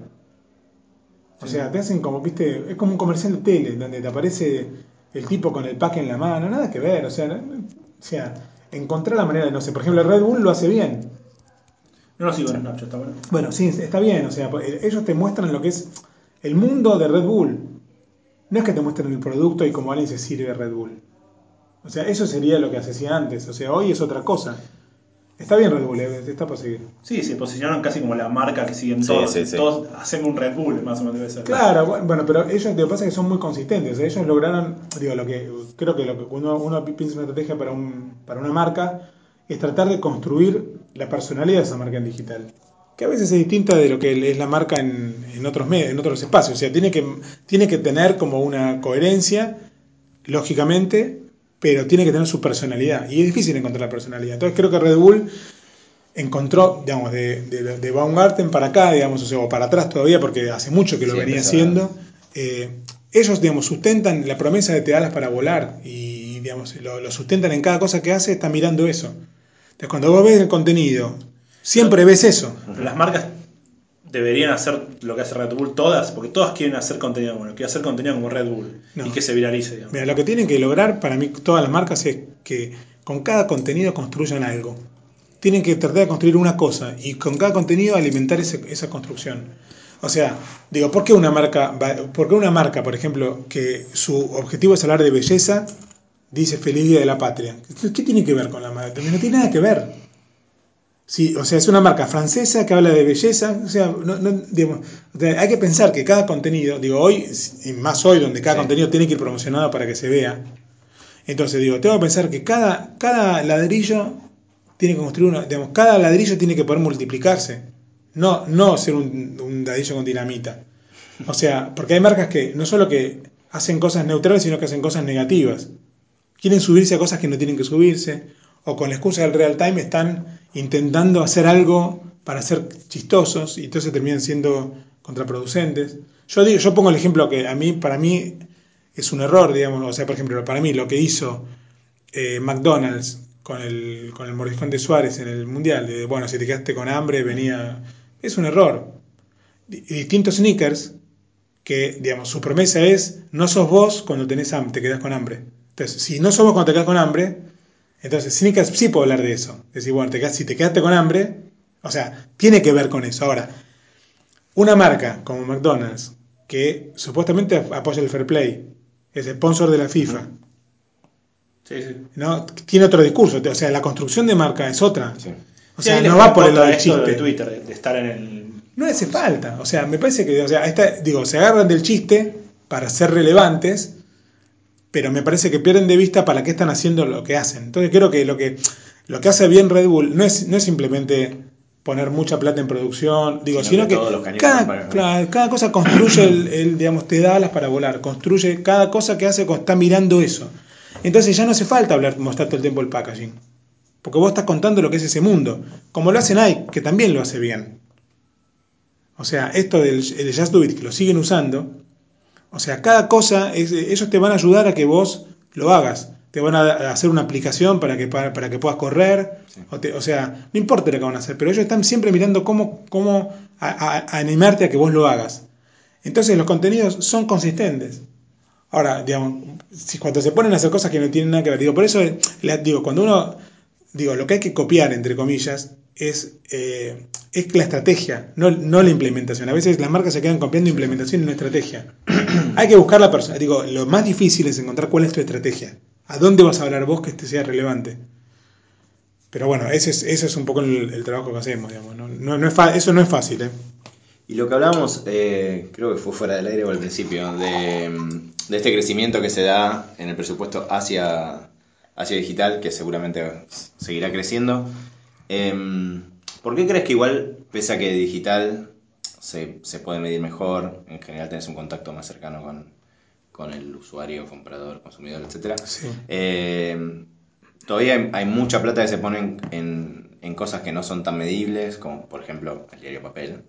O sea, te hacen como, viste, es como un comercial de tele, donde te aparece el tipo con el pack en la mano, nada que ver, o sea, o sea, encontrar la manera de, no sé, por ejemplo, Red Bull lo hace bien. No lo sigo en Snapchat, está bueno. Bueno, sí, está bien, o sea, pues, ellos te muestran lo que es el mundo de Red Bull. No es que te muestren el producto y cómo alguien se sirve Red Bull. O sea, eso sería lo que se hacía antes. O sea, hoy es otra cosa. Está bien Red Bull, eh, está para seguir. Sí, se posicionaron casi como la marca que siguen Sí, todos. sí, sí. Todos hacen un Red Bull, más o menos debe ser. Claro, bu- bueno, pero ellos lo que pasa es que son muy consistentes. O sea, ellos lograron, digo, lo que creo que lo que uno, uno piensa una estrategia para, un, para una marca es tratar de construir la personalidad de esa marca en digital. Que a veces es distinta de lo que es la marca en, en otros medios, en otros espacios. O sea, tiene que, tiene que tener como una coherencia, lógicamente, pero tiene que tener su personalidad. Y es difícil encontrar la personalidad. Entonces creo que Red Bull encontró, digamos, de, de, de Baumgarten para acá, digamos, o sea, o para atrás todavía, porque hace mucho que lo Sí, venía haciendo. eh, ellos, digamos, sustentan la promesa de te alas para volar y, digamos, lo, lo sustentan en cada cosa que hace, está mirando eso. Entonces, cuando vos ves el contenido, siempre ves eso. Las marcas deberían hacer lo que hace Red Bull todas, porque todas quieren hacer contenido bueno, quieren hacer contenido como Red Bull No. y que se viralice, digamos. Mira, lo que tienen que lograr para mí todas las marcas es que con cada contenido construyan algo. Tienen que tratar de construir una cosa y con cada contenido alimentar ese- esa construcción. O sea, digo, ¿por qué una marca, va- por qué una marca, por ejemplo, que su objetivo es hablar de belleza, dice Feliz Día de la Patria? ¿Qué, qué tiene que ver con la marca? No tiene nada que ver. Sí, o sea, es una marca francesa que habla de belleza, o sea, no, no, digamos, hay que pensar que cada contenido, digo, hoy, y más hoy, donde cada Sí. contenido tiene que ir promocionado para que se vea, entonces digo, tengo que pensar que cada, cada ladrillo tiene que construir una, digamos, cada ladrillo tiene que poder multiplicarse, no, no ser un, un ladrillo con dinamita. O sea, porque hay marcas que no solo que hacen cosas neutrales, sino que hacen cosas negativas. Quieren subirse a cosas que no tienen que subirse, o con la excusa del real time están intentando hacer algo para ser chistosos y entonces terminan siendo contraproducentes. Yo digo, yo pongo el ejemplo que a mí, para mí, es un error, digamos, o sea, por ejemplo, para mí lo que hizo eh, McDonald's con el, con el mordiscón de Suárez en el Mundial, de, bueno, si te quedaste con hambre, venía... Es un error. Di- Distintos sneakers, que, digamos, su promesa es, no sos vos cuando tenés hambre, te quedás con hambre. Entonces, si no sos vos cuando te quedás con hambre, entonces sneakers sí puedo hablar de eso. Decir, bueno, te si te quedaste con hambre, o sea, tiene que ver con eso. Ahora, una marca como McDonald's, que supuestamente apoya el fair play, es sponsor de la FIFA, Sí, sí. ¿no? Tiene otro discurso, o sea, la construcción de marca es otra. Sí. O sea, no va por el lado del chiste. de Twitter, de, de estar en el. No hace falta, o sea, me parece que, o sea, esta- digo, se agarran del chiste para ser relevantes, pero me parece que pierden de vista para qué están haciendo lo que hacen. Entonces creo que lo que lo que hace bien Red Bull no es, no es simplemente poner mucha plata en producción, digo, Sino sino, que cada, para- claro, cada cosa construye el, el, digamos, te da alas para volar, construye cada cosa que hace, está mirando eso. Entonces ya no hace falta hablar, mostrar todo el tiempo el packaging. Porque vos estás contando lo que es ese mundo. Como lo hace Nike, que también lo hace bien. O sea, esto del el Just Do It, que lo siguen usando. O sea, cada cosa, es- ellos te van a ayudar a que vos lo hagas. Te van a hacer una aplicación para que, para, para que puedas correr. O, te- o sea, no importa lo que van a hacer, pero ellos están siempre mirando cómo, cómo a- a- a animarte a que vos lo hagas. Entonces los contenidos son consistentes. Ahora, digamos, si cuando se ponen a hacer cosas que no tienen nada que ver, digo, por eso, digo, cuando uno, digo, lo que hay que copiar, entre comillas, es, eh, es la estrategia, no, no la implementación. A veces las marcas se quedan copiando implementación y no estrategia. [CLEARS THROAT] hay que buscar la persona, digo, lo más difícil es encontrar cuál es tu estrategia. ¿A dónde vas a hablar vos que este sea relevante? Pero bueno, ese es, ese es un poco el, trabajo que hacemos, digamos. No, no, no es eso no es fácil, ¿eh? Y lo que hablábamos, eh, creo que fue fuera del aire o al principio, de, de este crecimiento que se da en el presupuesto hacia, hacia digital, que seguramente seguirá creciendo. Em, ¿Por qué crees que igual, pese a que digital se, se puede medir mejor, en general tenés un contacto más cercano con, con el usuario, comprador, consumidor, etcétera, Sí. eh, todavía hay, hay mucha plata que se ponen en, en cosas que no son tan medibles, como por ejemplo el diario papel.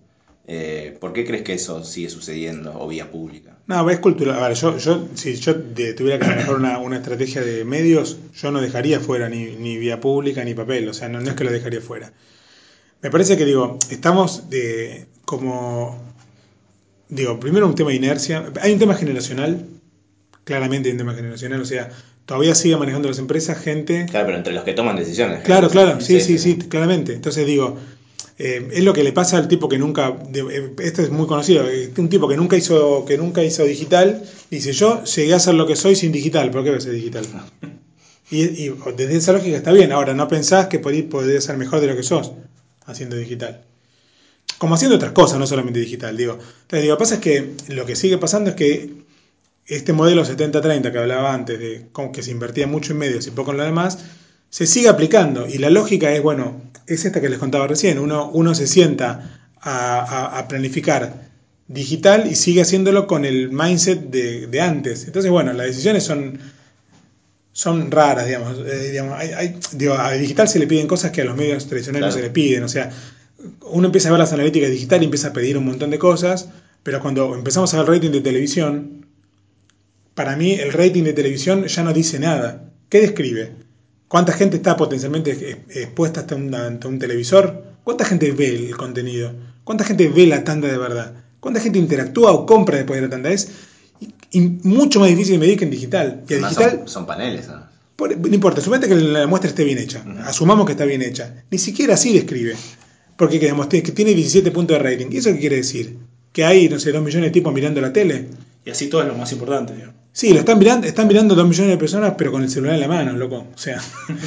Eh, ¿Por qué crees que eso sigue sucediendo o vía pública? No, es cultural. A ver, yo, yo, si yo tuviera que manejar una, una estrategia de medios, yo no dejaría fuera ni, ni vía pública ni papel. O sea, no, no es que lo dejaría fuera. Me parece que, digo, estamos de, como. Digo, primero un tema de inercia. Hay un tema generacional. Claramente hay un tema generacional. O sea, todavía sigue manejando las empresas gente. Claro, pero entre los que toman decisiones. Claro, claro, sí, sí, sí, claramente. Entonces digo, eh, es lo que le pasa al tipo que nunca, de- eh, esto es muy conocido, eh, un tipo que nunca hizo, que nunca hizo digital, dice yo llegué a ser lo que soy sin digital, ¿por qué voy a ser digital? [LAUGHS] Y, y desde esa lógica está bien, ahora no pensás que por ahí ser mejor de lo que sos haciendo digital. Como haciendo otras cosas, no solamente digital, digo. Entonces, digo, lo que pasa es que lo que sigue pasando es que este modelo 70-30 que hablaba antes, de que se invertía mucho en medios y poco en lo demás, se sigue aplicando. Y la lógica es, bueno, es esta que les contaba recién. Uno, uno se sienta a, a- a planificar digital y sigue haciéndolo con el mindset de, de antes. Entonces, bueno, las decisiones son, son raras, digamos. Eh, digamos, hay- hay- digo, a digital se le piden cosas que a los medios tradicionales no se le piden. O sea, uno empieza a ver las analíticas digital y empieza a pedir un montón de cosas, pero cuando empezamos a ver el rating de televisión, para mí el rating de televisión ya no dice nada. ¿Qué describe? ¿Cuánta gente está potencialmente ex- expuesta hasta un, ante un televisor? ¿Cuánta gente ve el contenido? ¿Cuánta gente ve la tanda de verdad? ¿Cuánta gente interactúa o compra después de la tanda? Es y- y mucho más difícil de medir que en digital. Y a Además, digital, son, son paneles. ¿no? por- no importa, suponete que la muestra esté bien hecha. Asumamos que está bien hecha. Ni siquiera así describe. Porque digamos, que tiene 17 puntos de rating. ¿Y eso qué quiere decir? Que hay, no sé, 2 millones de tipos mirando la tele. Y así todo es lo más importante, digamos. Sí, lo están mirando, están mirando 2 millones de personas, pero con el celular en la mano, loco. O sea,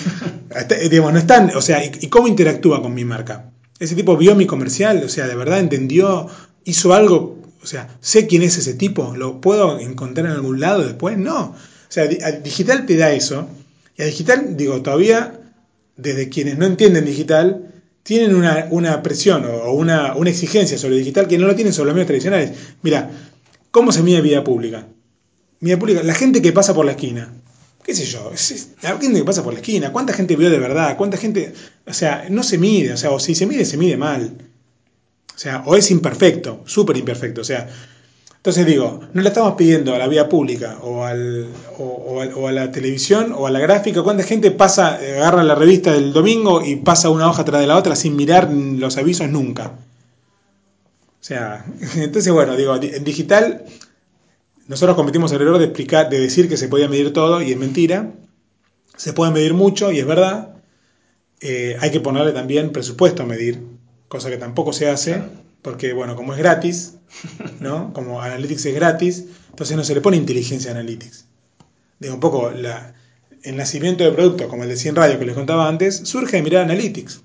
[LAUGHS] eh, digamos, no están, o sea, ¿y, y cómo interactúa con mi marca? Ese tipo vio mi comercial, o sea, de verdad entendió, hizo algo, o sea, sé quién es ese tipo, lo puedo encontrar en algún lado después, no. O sea, a digital te da eso, y a digital, digo, todavía, desde quienes no entienden digital, tienen una, una presión o o una, una exigencia sobre digital que no lo tienen sobre los medios tradicionales. Mira, ¿cómo se mide vida pública? Vida pública, la gente que pasa por la esquina. ¿Qué sé yo? La gente que pasa por la esquina. ¿Cuánta gente vio de verdad? ¿Cuánta gente.? O sea, no se mide. O sea, o si se mide, se mide mal. O sea, o es imperfecto, súper imperfecto. O sea, entonces digo, no le estamos pidiendo a la vía pública o, al, o, a, la televisión o a la gráfica. ¿Cuánta gente pasa, agarra la revista del domingo y pasa una hoja tras de la otra sin mirar los avisos nunca? O sea, [LAUGHS] entonces bueno, digo, di- en digital nosotros cometimos el error de explicar, de decir que se podía medir todo y es mentira. Se puede medir mucho y es verdad. Eh, hay que ponerle también presupuesto a medir, cosa que tampoco se hace, porque bueno, como es gratis, ¿no? [LAUGHS] Como Analytics es gratis, entonces no se le pone inteligencia a Analytics. Digo, un poco la, el nacimiento de productos como el de 100 Radio que les contaba antes, surge de mirar Analytics.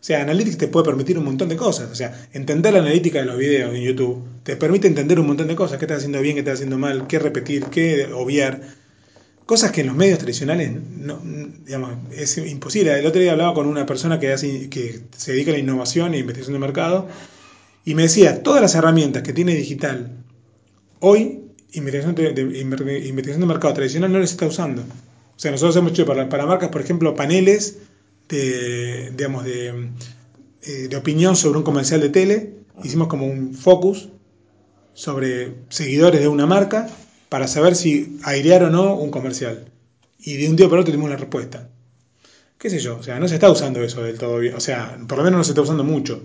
O sea, Analytics te puede permitir un montón de cosas. O sea, entender la analítica de los videos en YouTube te permite entender un montón de cosas. ¿Qué estás haciendo bien, qué estás haciendo mal? ¿Qué repetir? ¿Qué obviar? Cosas que en los medios tradicionales no, digamos, es imposible. El otro día hablaba con una persona que, hace, que se dedica a la innovación e investigación de mercado y me decía, todas las herramientas que tiene digital hoy, investigación de, investigación de mercado tradicional no las está usando. O sea, nosotros hemos hecho para, para marcas, por ejemplo, paneles de, digamos, de, eh, de opinión sobre un comercial de tele. Hicimos como un focus sobre seguidores de una marca para saber si airear o no un comercial. Y de un día para otro tuvimos la respuesta. ¿Qué sé yo? O sea, no se está usando eso del todo bien. O sea, por lo menos no se está usando mucho.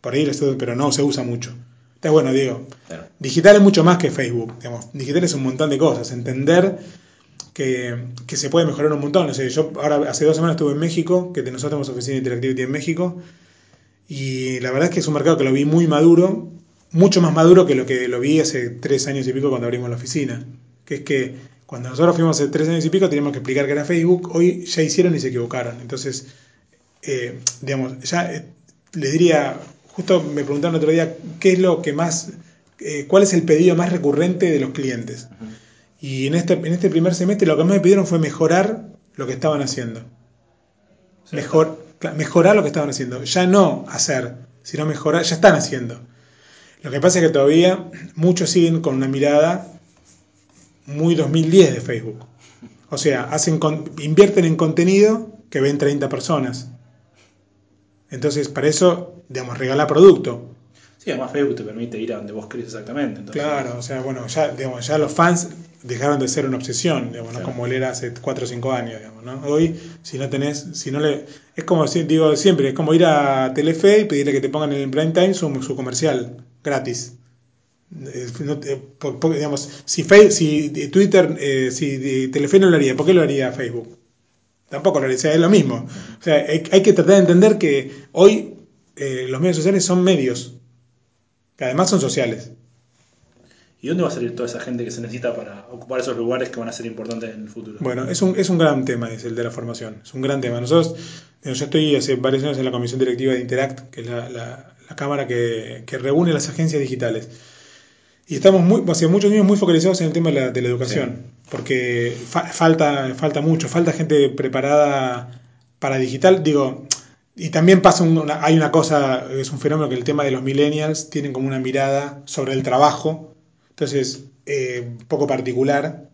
Por ahí, pero no se usa mucho. Está bueno, digo. Claro. Digital es mucho más que Facebook. Digamos. Digital es un montón de cosas. Entender que, que se puede mejorar un montón. Yo ahora hace dos semanas estuve en México, que nosotros tenemos oficina Interactivity en México. Y la verdad es que es un mercado que lo vi muy maduro, mucho más maduro que lo que lo vi hace tres años y pico cuando abrimos la oficina. Que es que cuando nosotros fuimos hace tres años y pico teníamos que explicar que era Facebook, hoy ya hicieron y se equivocaron. Entonces, eh, digamos, ya eh, le diría, justo me preguntaron otro día, ¿qué es lo que más, eh, cuál es el pedido más recurrente de los clientes? Y en este, en este primer semestre lo que más me pidieron fue mejorar lo que estaban haciendo. Mejor, mejorar lo que estaban haciendo. Ya no hacer, sino mejorar, ya están haciendo. Lo que pasa es que todavía muchos siguen con una mirada muy 2010 de Facebook. O sea, hacen con- invierten en contenido que ven 30 personas. Entonces, para eso, digamos, regala producto. Sí, además Facebook te permite ir a donde vos querés exactamente. Entonces, Claro, o sea, bueno, ya, digamos, ya los fans dejaron de ser una obsesión, digamos, ¿no? Claro. como él era hace 4 o 5 años, digamos, ¿no? Hoy, si no tenés, si no le... Es como, digo siempre, es como ir a Telefe y pedirle que te pongan en el prime time su, su comercial, gratis. Eh, no te- por- por- digamos, si, Fe- si Twitter, eh, si Telefe no lo haría, ¿por qué lo haría Facebook? Tampoco lo haría, o sea, es lo mismo. O sea, hay, hay que tratar de entender que hoy eh, los medios sociales son medios, que además son sociales. ¿Y dónde va a salir toda esa gente que se necesita para ocupar esos lugares que van a ser importantes en el futuro? Bueno, es un, es un gran tema, es el de la formación. Es un gran tema. Nosotros, eh, yo estoy hace varios años en la comisión directiva de Interact, que es la, la- la cámara que, que reúne las agencias digitales. Y estamos muy, hace muchos años muy focalizados en el tema de la, de la educación, porque fa- falta, falta mucho, falta gente preparada para digital. Digo, y también pasa un- una- hay una cosa, es un fenómeno que el tema de los millennials tienen como una mirada sobre el trabajo, entonces, eh, poco particular,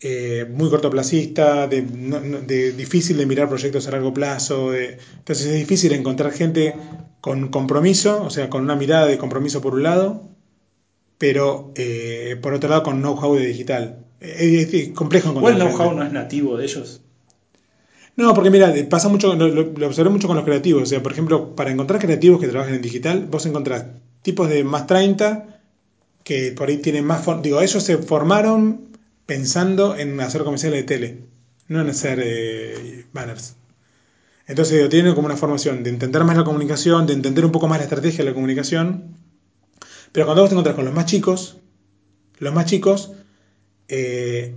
eh, muy cortoplacista, de, no- de difícil de mirar proyectos a largo plazo. de- entonces es difícil encontrar gente con compromiso, o sea, con una mirada de compromiso por un lado, pero eh, por otro lado con know-how de digital. Eh, Es, es complejo ¿Cuál encontrar. know-how gente. no es nativo de ellos? No, porque mira, pasa mucho, lo- lo observé mucho con los creativos. O sea, por ejemplo, para encontrar creativos que trabajen en digital, vos encontrás tipos de más 30 que por ahí tienen más... Digo, ellos se formaron pensando en hacer comerciales de tele, no en hacer eh, banners. Entonces, digo, tienen como una formación de entender más la comunicación, de entender un poco más la estrategia de la comunicación. Pero cuando vos te encontrás con los más chicos, los más chicos eh,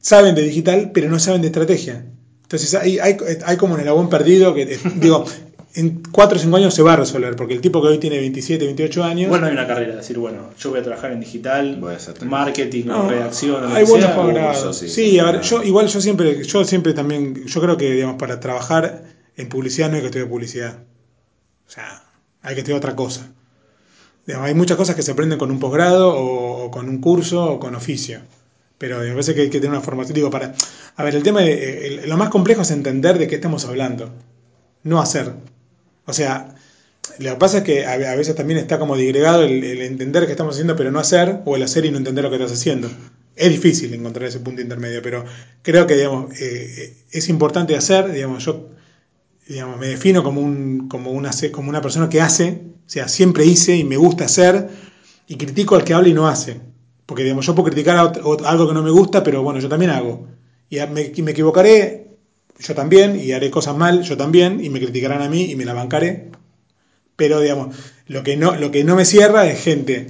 saben de digital, pero no saben de estrategia. Entonces hay, hay, hay como un eslabón perdido que, eh, [LAUGHS] digo, en 4 o 5 años se va a resolver, porque el tipo que hoy tiene 27, 28 años... Igual no hay una carrera, decir, bueno, yo voy a trabajar en digital, Voy a hacer tal- marketing, No, redacción, hay que buenos sea. posgrados. Sí, sí, sí, a ver, yo igual yo siempre, yo siempre también, yo creo que digamos para trabajar en publicidad no hay que estudiar publicidad. O sea, hay que estudiar otra cosa. Digamos, hay muchas cosas que se aprenden con un posgrado o, o con un curso o con oficio. Pero me parece que hay que tener una formación. Digo, para. A ver, el tema de. el- lo más complejo es entender de qué estamos hablando. No hacer. O sea, lo que pasa es que a, veces también está como digregado el, el entender qué estamos haciendo pero no hacer, o el hacer y no entender lo que estás haciendo. Es difícil encontrar ese punto intermedio, pero creo que digamos, eh, es importante hacer, digamos, yo digamos, me defino como, un, como, una, como una persona que hace, o sea, siempre hice y me gusta hacer, y critico al que habla y no hace. Porque digamos, yo puedo criticar algo que no me gusta, pero bueno, yo también hago. Y me, me equivocaré, yo también, y haré cosas mal, yo también, y me criticarán a mí y me la bancaré. Pero digamos, lo que no, lo que no me cierra es gente,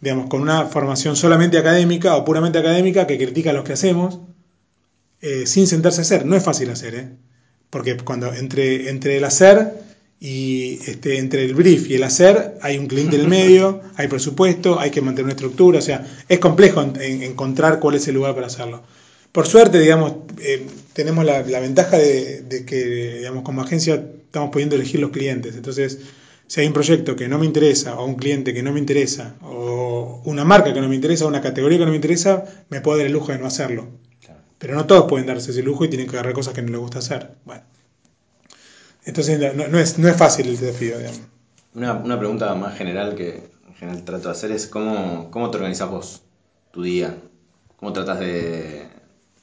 digamos, con una formación solamente académica o puramente académica que critica lo que hacemos eh, sin sentarse a hacer. No es fácil hacer, ¿eh? Porque cuando entre, entre el hacer y este, entre el brief y el hacer hay un cliente en el medio, [LAUGHS] hay presupuesto, hay que mantener una estructura, o sea, es complejo en- en- encontrar cuál es el lugar para hacerlo. Por suerte, digamos, eh, tenemos la, la ventaja de, de que, digamos, como agencia estamos pudiendo elegir los clientes. Entonces, si hay un proyecto que no me interesa, o un cliente que no me interesa, o una marca que no me interesa, o una categoría que no me interesa, me puedo dar el lujo de no hacerlo. Claro. Pero no todos pueden darse ese lujo y tienen que agarrar cosas que no les gusta hacer. Bueno. Entonces no, no es, no es fácil el desafío, digamos. Una, una pregunta más general que en general trato de hacer es cómo, cómo te organizas vos tu día. ¿Cómo tratas de...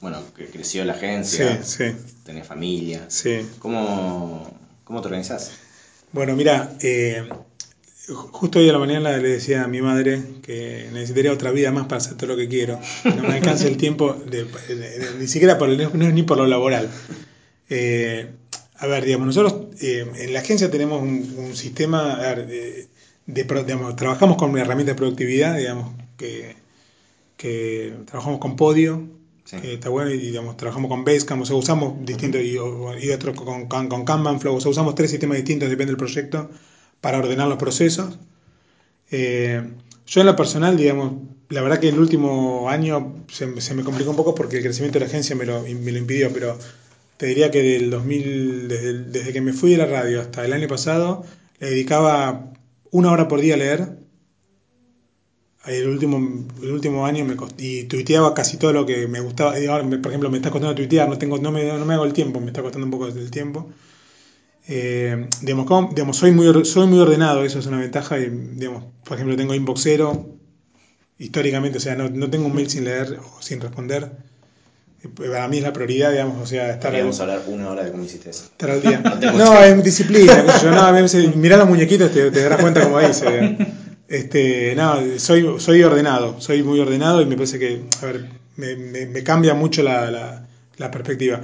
Bueno, que creció la agencia, Sí, sí, tenés familia. sí. ¿Cómo, cómo te organizás? Bueno, mira, eh, justo hoy a la mañana le decía a mi madre que necesitaría otra vida más para hacer todo lo que quiero. No me alcanza el tiempo, de- de- de- ni siquiera por, el- no ni por lo laboral. Eh, a ver, digamos, nosotros eh, en la agencia tenemos un, un sistema, a ver, de, digamos, trabajamos con una herramienta de productividad, digamos, que, que trabajamos con Podio, Sí. está bueno, y digamos, trabajamos con Basecamp, o sea, usamos distintos, y, o- y otros con, con, con Kanban Flow, o sea, usamos tres sistemas distintos, depende del proyecto, para ordenar los procesos. Eh, yo en lo personal, digamos, la verdad que el último año se, se me complicó un poco porque el crecimiento de la agencia me lo, me lo impidió, pero te diría que del 2000, desde, desde que me fui de la radio hasta el año pasado, le dedicaba una hora por día a leer. El último, el último año me cost- y tuiteaba casi todo lo que me gustaba. Y ahora, por ejemplo, me está costando tuitear, no, tengo, no, me, no me hago el tiempo, me está costando un poco el tiempo. Eh, digamos, como- digamos, soy, muy, soy muy ordenado, eso es una ventaja. Y, digamos, por ejemplo, tengo inbox cero, históricamente, o sea, no, no tengo un mail sin leer o sin responder. Eh, Para mí es la prioridad, digamos, o sea, estar, Podríamos hablar una hora de cómo hiciste eso. estar al día. [LAUGHS] No, es disciplina, yo, no, a veces, mirá los muñequitos, te, te darás cuenta como dice. [LAUGHS] Este, no, soy, soy ordenado, soy muy ordenado y me parece que, a ver, me, me- cambia mucho la, la- perspectiva.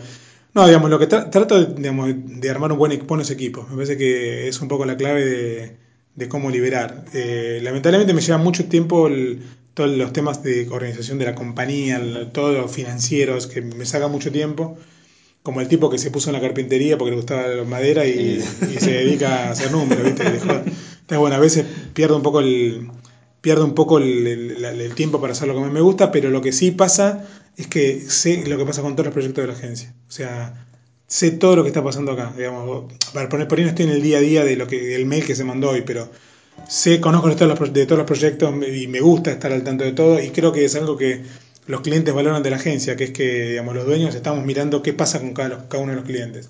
No, digamos, lo que tra- trato digamos, de armar un buen, buenos equipos, me parece que es un poco la clave de, de cómo liberar. Eh, lamentablemente me lleva mucho tiempo el- todos los temas de organización de la compañía, el- todos los financieros, que me saca mucho tiempo como el tipo que se puso en la carpintería porque le gustaba la madera y, y se dedica a hacer números, ¿viste? Entonces, bueno, a veces pierdo un poco el pierdo un poco el, el- la- el tiempo para hacer lo que más me gusta, pero lo que sí pasa es que sé lo que pasa con todos los proyectos de la agencia. O sea, sé todo lo que está pasando acá. Digamos, para poner por ahí no estoy en el día a día de lo que del mail que se mandó hoy, pero sé, conozco de todos los, pro- de todos los proyectos y me gusta estar al tanto de todo y creo que es algo que los clientes valoran de la agencia, que es que digamos, los dueños estamos mirando qué pasa con cada, uno de los clientes.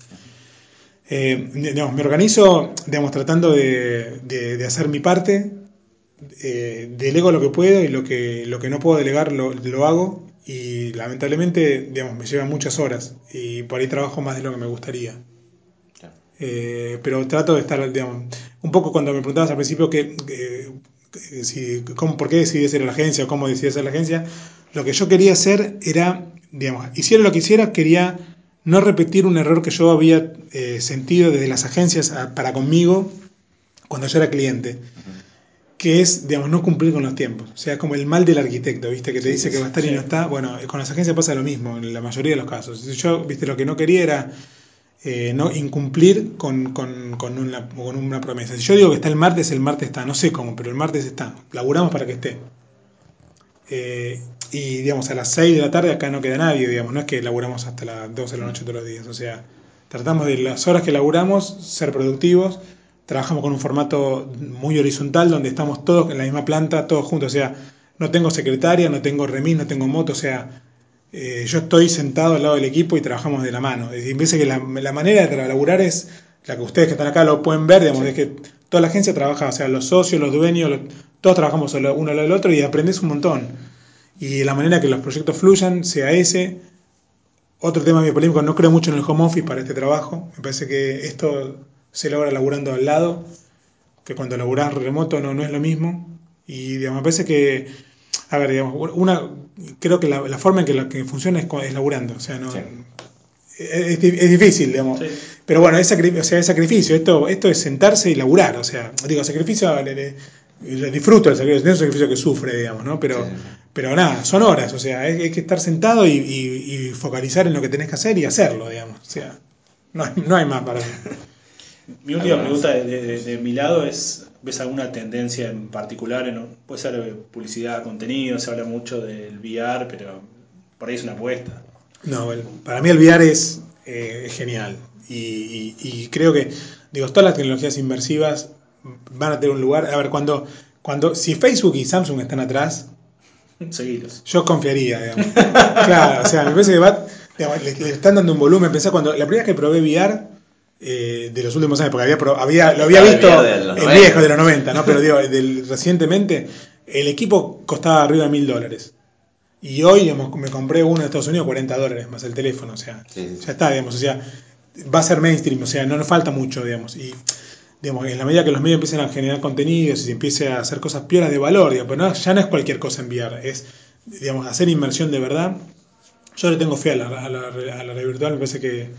Eh, digamos, me organizo digamos, tratando de, de- de hacer mi parte, eh, delego lo que puedo y lo que, lo que no puedo delegar lo, lo hago y lamentablemente digamos, me lleva muchas horas y por ahí trabajo más de lo que me gustaría. Eh, pero trato de estar, digamos, un poco cuando me preguntabas al principio que- que si, cómo, por qué decidí hacer la agencia o cómo decidí hacer la agencia, lo que yo quería hacer era, digamos, hiciera lo que hiciera, quería no repetir un error que yo había eh, sentido desde las agencias a- para conmigo cuando yo era cliente, que es, digamos, no cumplir con los tiempos. O sea, como el mal del arquitecto, ¿viste? Que te Sí, dice que va a estar y no está. Bueno, con las agencias pasa lo mismo, en la mayoría de los casos. Yo, ¿viste? Lo que no quería era eh, no incumplir con, con, con, una, con una promesa. Si yo digo que está el martes, el martes está. No sé cómo, pero el martes está. Laburamos para que esté. Eh, y digamos, a las 6 de la tarde acá no queda nadie, digamos, no es que laburamos hasta las 12 de la noche todos los días. O sea, tratamos de las horas que laburamos ser productivos. Trabajamos con un formato muy horizontal donde estamos todos en la misma planta, todos juntos. O sea, no tengo secretaria, no tengo remis, no tengo moto. O sea, eh, yo estoy sentado al lado del equipo y trabajamos de la mano. Decir, parece que la, la manera de laburar es la que ustedes que están acá lo pueden ver, digamos, es que toda la agencia trabaja, o sea, los socios, los dueños, los- todos trabajamos uno al lado del otro y aprendes un montón. Y la manera que los proyectos fluyan sea ese. Otro tema muy polémico, no creo mucho en el home office para este trabajo. Me parece que esto se logra laburando al lado, que cuando laburás remoto no, no es lo mismo. Y digamos, me parece que, a ver, digamos, una, creo que la, la forma en que, la, que funciona es, es laburando. O sea, no, Sí. es, es- es difícil, digamos. Sí. Pero bueno, es, sacri- o sea, es sacrificio. Esto, esto es sentarse y laburar. O sea, digo, sacrificio, le- le- le disfruto el sacrificio, no es un sacrificio que sufre, digamos, ¿no? Pero, Sí, pero nada, son horas. O sea, hay, hay que estar sentado y, y- y focalizar en lo que tenés que hacer y hacerlo, digamos. O sea, no hay, no hay más para mí. Mi última pregunta de, de- de mi lado es, ¿ves alguna tendencia en particular? En, puede ser publicidad, contenido, se habla mucho del VR, pero por ahí es una apuesta. No, para mí el VR es, eh, es genial. Y, y- y creo que, digo, todas las tecnologías inmersivas van a tener un lugar. A ver, cuando, cuando si Facebook y Samsung están atrás, Seguilos. yo confiaría, digamos. [LAUGHS] claro, o sea, me parece que va, digamos, le, le están dando un volumen. Pensá cuando la primera vez que probé VR, eh, de los últimos años, porque había, había, lo había visto el 90. viejo de los 90, ¿no? Pero digo, del- recientemente el equipo costaba arriba de mil dólares. Y hoy digamos, me compré uno de Estados Unidos 40 dólares más el teléfono, o sea, Sí, sí, sí. ya está, digamos, o sea, va a ser mainstream, o sea, no nos falta mucho, digamos. Y digamos, en la medida que los medios empiecen a generar contenidos y se empiece a hacer cosas piolas de valor, digamos, pero no- ya no es cualquier cosa enviar, es, digamos, hacer inmersión de verdad. Yo le tengo fe a la, a la, a la realidad virtual, me parece que,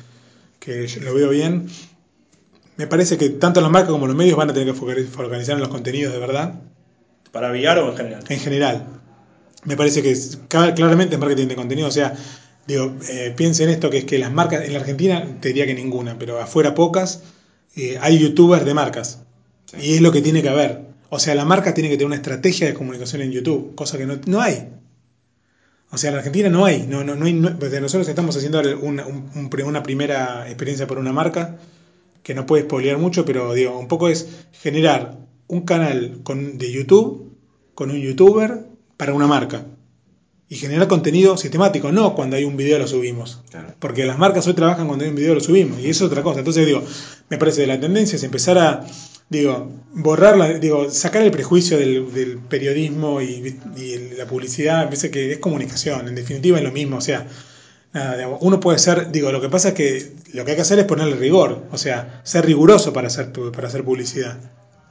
que yo lo veo bien. Me parece que tanto las marcas como los medios van a tener que foca- focalizar en los contenidos de verdad, ¿Para VR o en general? en general. Me parece que es- claramente es marketing de contenido, o sea, digo, eh, piensen esto, que es que las marcas, en la Argentina te diría que ninguna, pero afuera pocas, eh, hay youtubers de marcas. Sí. Y es lo que tiene que haber. O sea, la marca tiene que tener una estrategia de comunicación en YouTube, cosa que no, no hay. O sea, en la Argentina no hay. No, no, no hay no- pues nosotros estamos haciendo una, una primera experiencia por una marca que no puede spoilear mucho, pero digo, un poco es generar un canal con, de YouTube con un youtuber para una marca. Y generar contenido sistemático, no cuando hay un video lo subimos. Claro. Porque las marcas hoy trabajan cuando hay un video lo subimos. Y eso es otra cosa. Entonces digo, me parece que la tendencia es empezar a, digo, borrar, la, digo, sacar el prejuicio del, del periodismo y, la publicidad. Me parece que es comunicación. En definitiva es lo mismo. O sea, nada, digamos, uno puede ser, digo, lo que pasa es que lo que hay que hacer es ponerle rigor. O sea, ser riguroso para hacer, para hacer publicidad.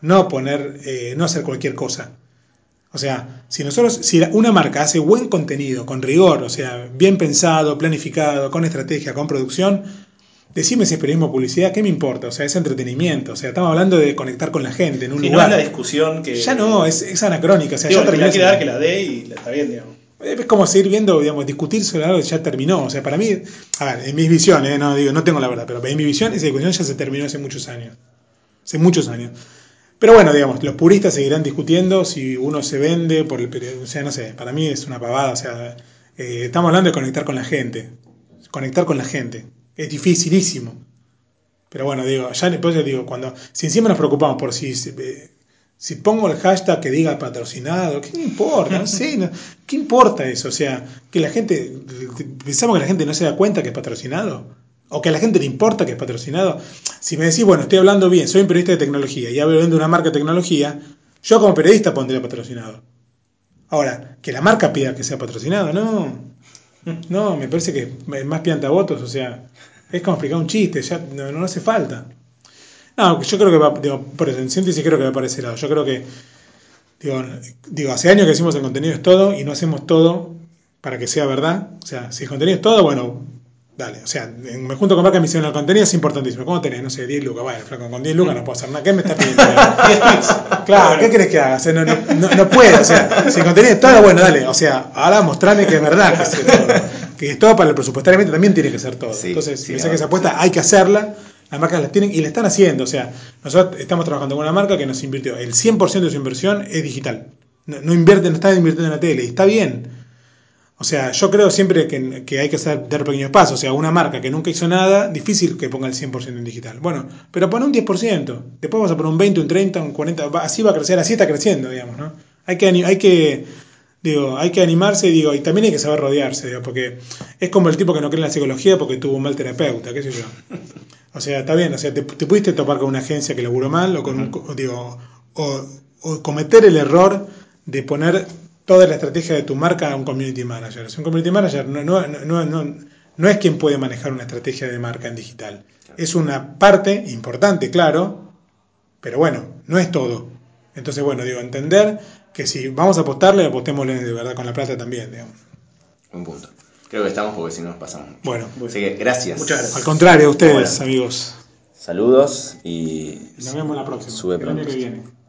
No poner, eh, no hacer cualquier cosa. O sea, si nosotros, si una marca hace buen contenido, con rigor, o sea, bien pensado, planificado, con estrategia, con producción, decime si es periodismo o publicidad, ¿qué me importa? O sea, es entretenimiento. O sea, estamos hablando de conectar con la gente en un Si no lugar. es la discusión que. ya no, es, es anacrónica. O sea, Digo, ya que terminó esa- dar, que la dé y la- está bien, digamos. es como seguir viendo, digamos, discutir sobre algo que ya terminó. O sea, para mí, a ver, en mi visión, ¿eh? no, digo, no tengo la verdad, pero en mi visión esa discusión ya se terminó hace muchos años. Hace muchos años. Pero bueno, digamos, los puristas seguirán discutiendo si uno se vende por el periodo. O sea, no sé, para mí es una pavada. O sea, eh, estamos hablando de conectar con la gente. Conectar con la gente. Es dificilísimo. Pero bueno, digo, ya después digo, cuando, si encima nos preocupamos por si, eh, si pongo el hashtag que diga patrocinado, ¿qué me importa? [LAUGHS] No sé, no- ¿qué importa eso? O sea, que la gente, pensamos que la gente no se da cuenta que es patrocinado, o que a la gente le importa que es patrocinado. Si me decís, bueno, estoy hablando bien, soy un periodista de tecnología y hablo de una marca de tecnología, yo como periodista pondría patrocinado. Ahora, que la marca pida que sea patrocinado, no. No, me parece que es más piantavotos, o sea, es como explicar un chiste, ya no, hace falta. No, yo creo que va, por eso, en síntesis creo que va para ese lado. Yo creo que, digo, digo, hace años que decimos el contenido es todo y no hacemos todo para que sea verdad. O sea, si el contenido es todo, bueno, dale. O sea, me junto con marca misión el contenido es importantísimo. ¿Cómo tenés? No sé, 10 lucas. Bueno, flaco, con 10 lucas no puedo hacer nada. ¿Qué me estás pidiendo? [LAUGHS] Claro, ¿qué querés que haga? O sea, no, no, no, no puedo, o sea, si el contenido es todo, bueno, dale, o sea, ahora mostrame que es verdad que es todo. Que es todo para el presupuestariamente también tiene que ser todo. Sí, Entonces, sí, no, que esa apuesta hay que hacerla, las marcas la tienen y la están haciendo. O sea, nosotros estamos trabajando con una marca que nos invirtió, el 100% de su inversión es digital. No, no invierte, no está invirtiendo en la tele, y está bien. O sea, yo creo siempre que, que hay que hacer, dar pequeños pasos. O sea, una marca que nunca hizo nada, difícil que ponga el 100% en digital. Bueno, pero pon un 10%. Después vas a poner un 20, un 30, un 40. va- así va a crecer, así está creciendo, digamos, ¿no? Hay que, hay que, digo, hay que animarse, digo, y también hay que saber rodearse, digo, porque es como el tipo que no cree en la psicología porque tuvo un mal terapeuta, qué sé yo. O sea, está bien, o sea, te, te pudiste topar con una agencia que laburó mal o con un, digo, o, o cometer el error de poner toda la estrategia de tu marca a un community manager. Un community manager no, no, no, no, no es quien puede manejar una estrategia de marca en digital. Es una parte importante, claro, pero bueno, no es todo. Entonces, bueno, digo, entender que si vamos a apostarle, apostémosle de verdad con la plata también, digamos. Un punto. Creo que estamos porque si no nos pasamos. Bueno, Así que gracias. Muchas gracias. al contrario, a ustedes, Bueno. amigos. Saludos y Nos vemos la próxima, Sube el año pronto. que viene.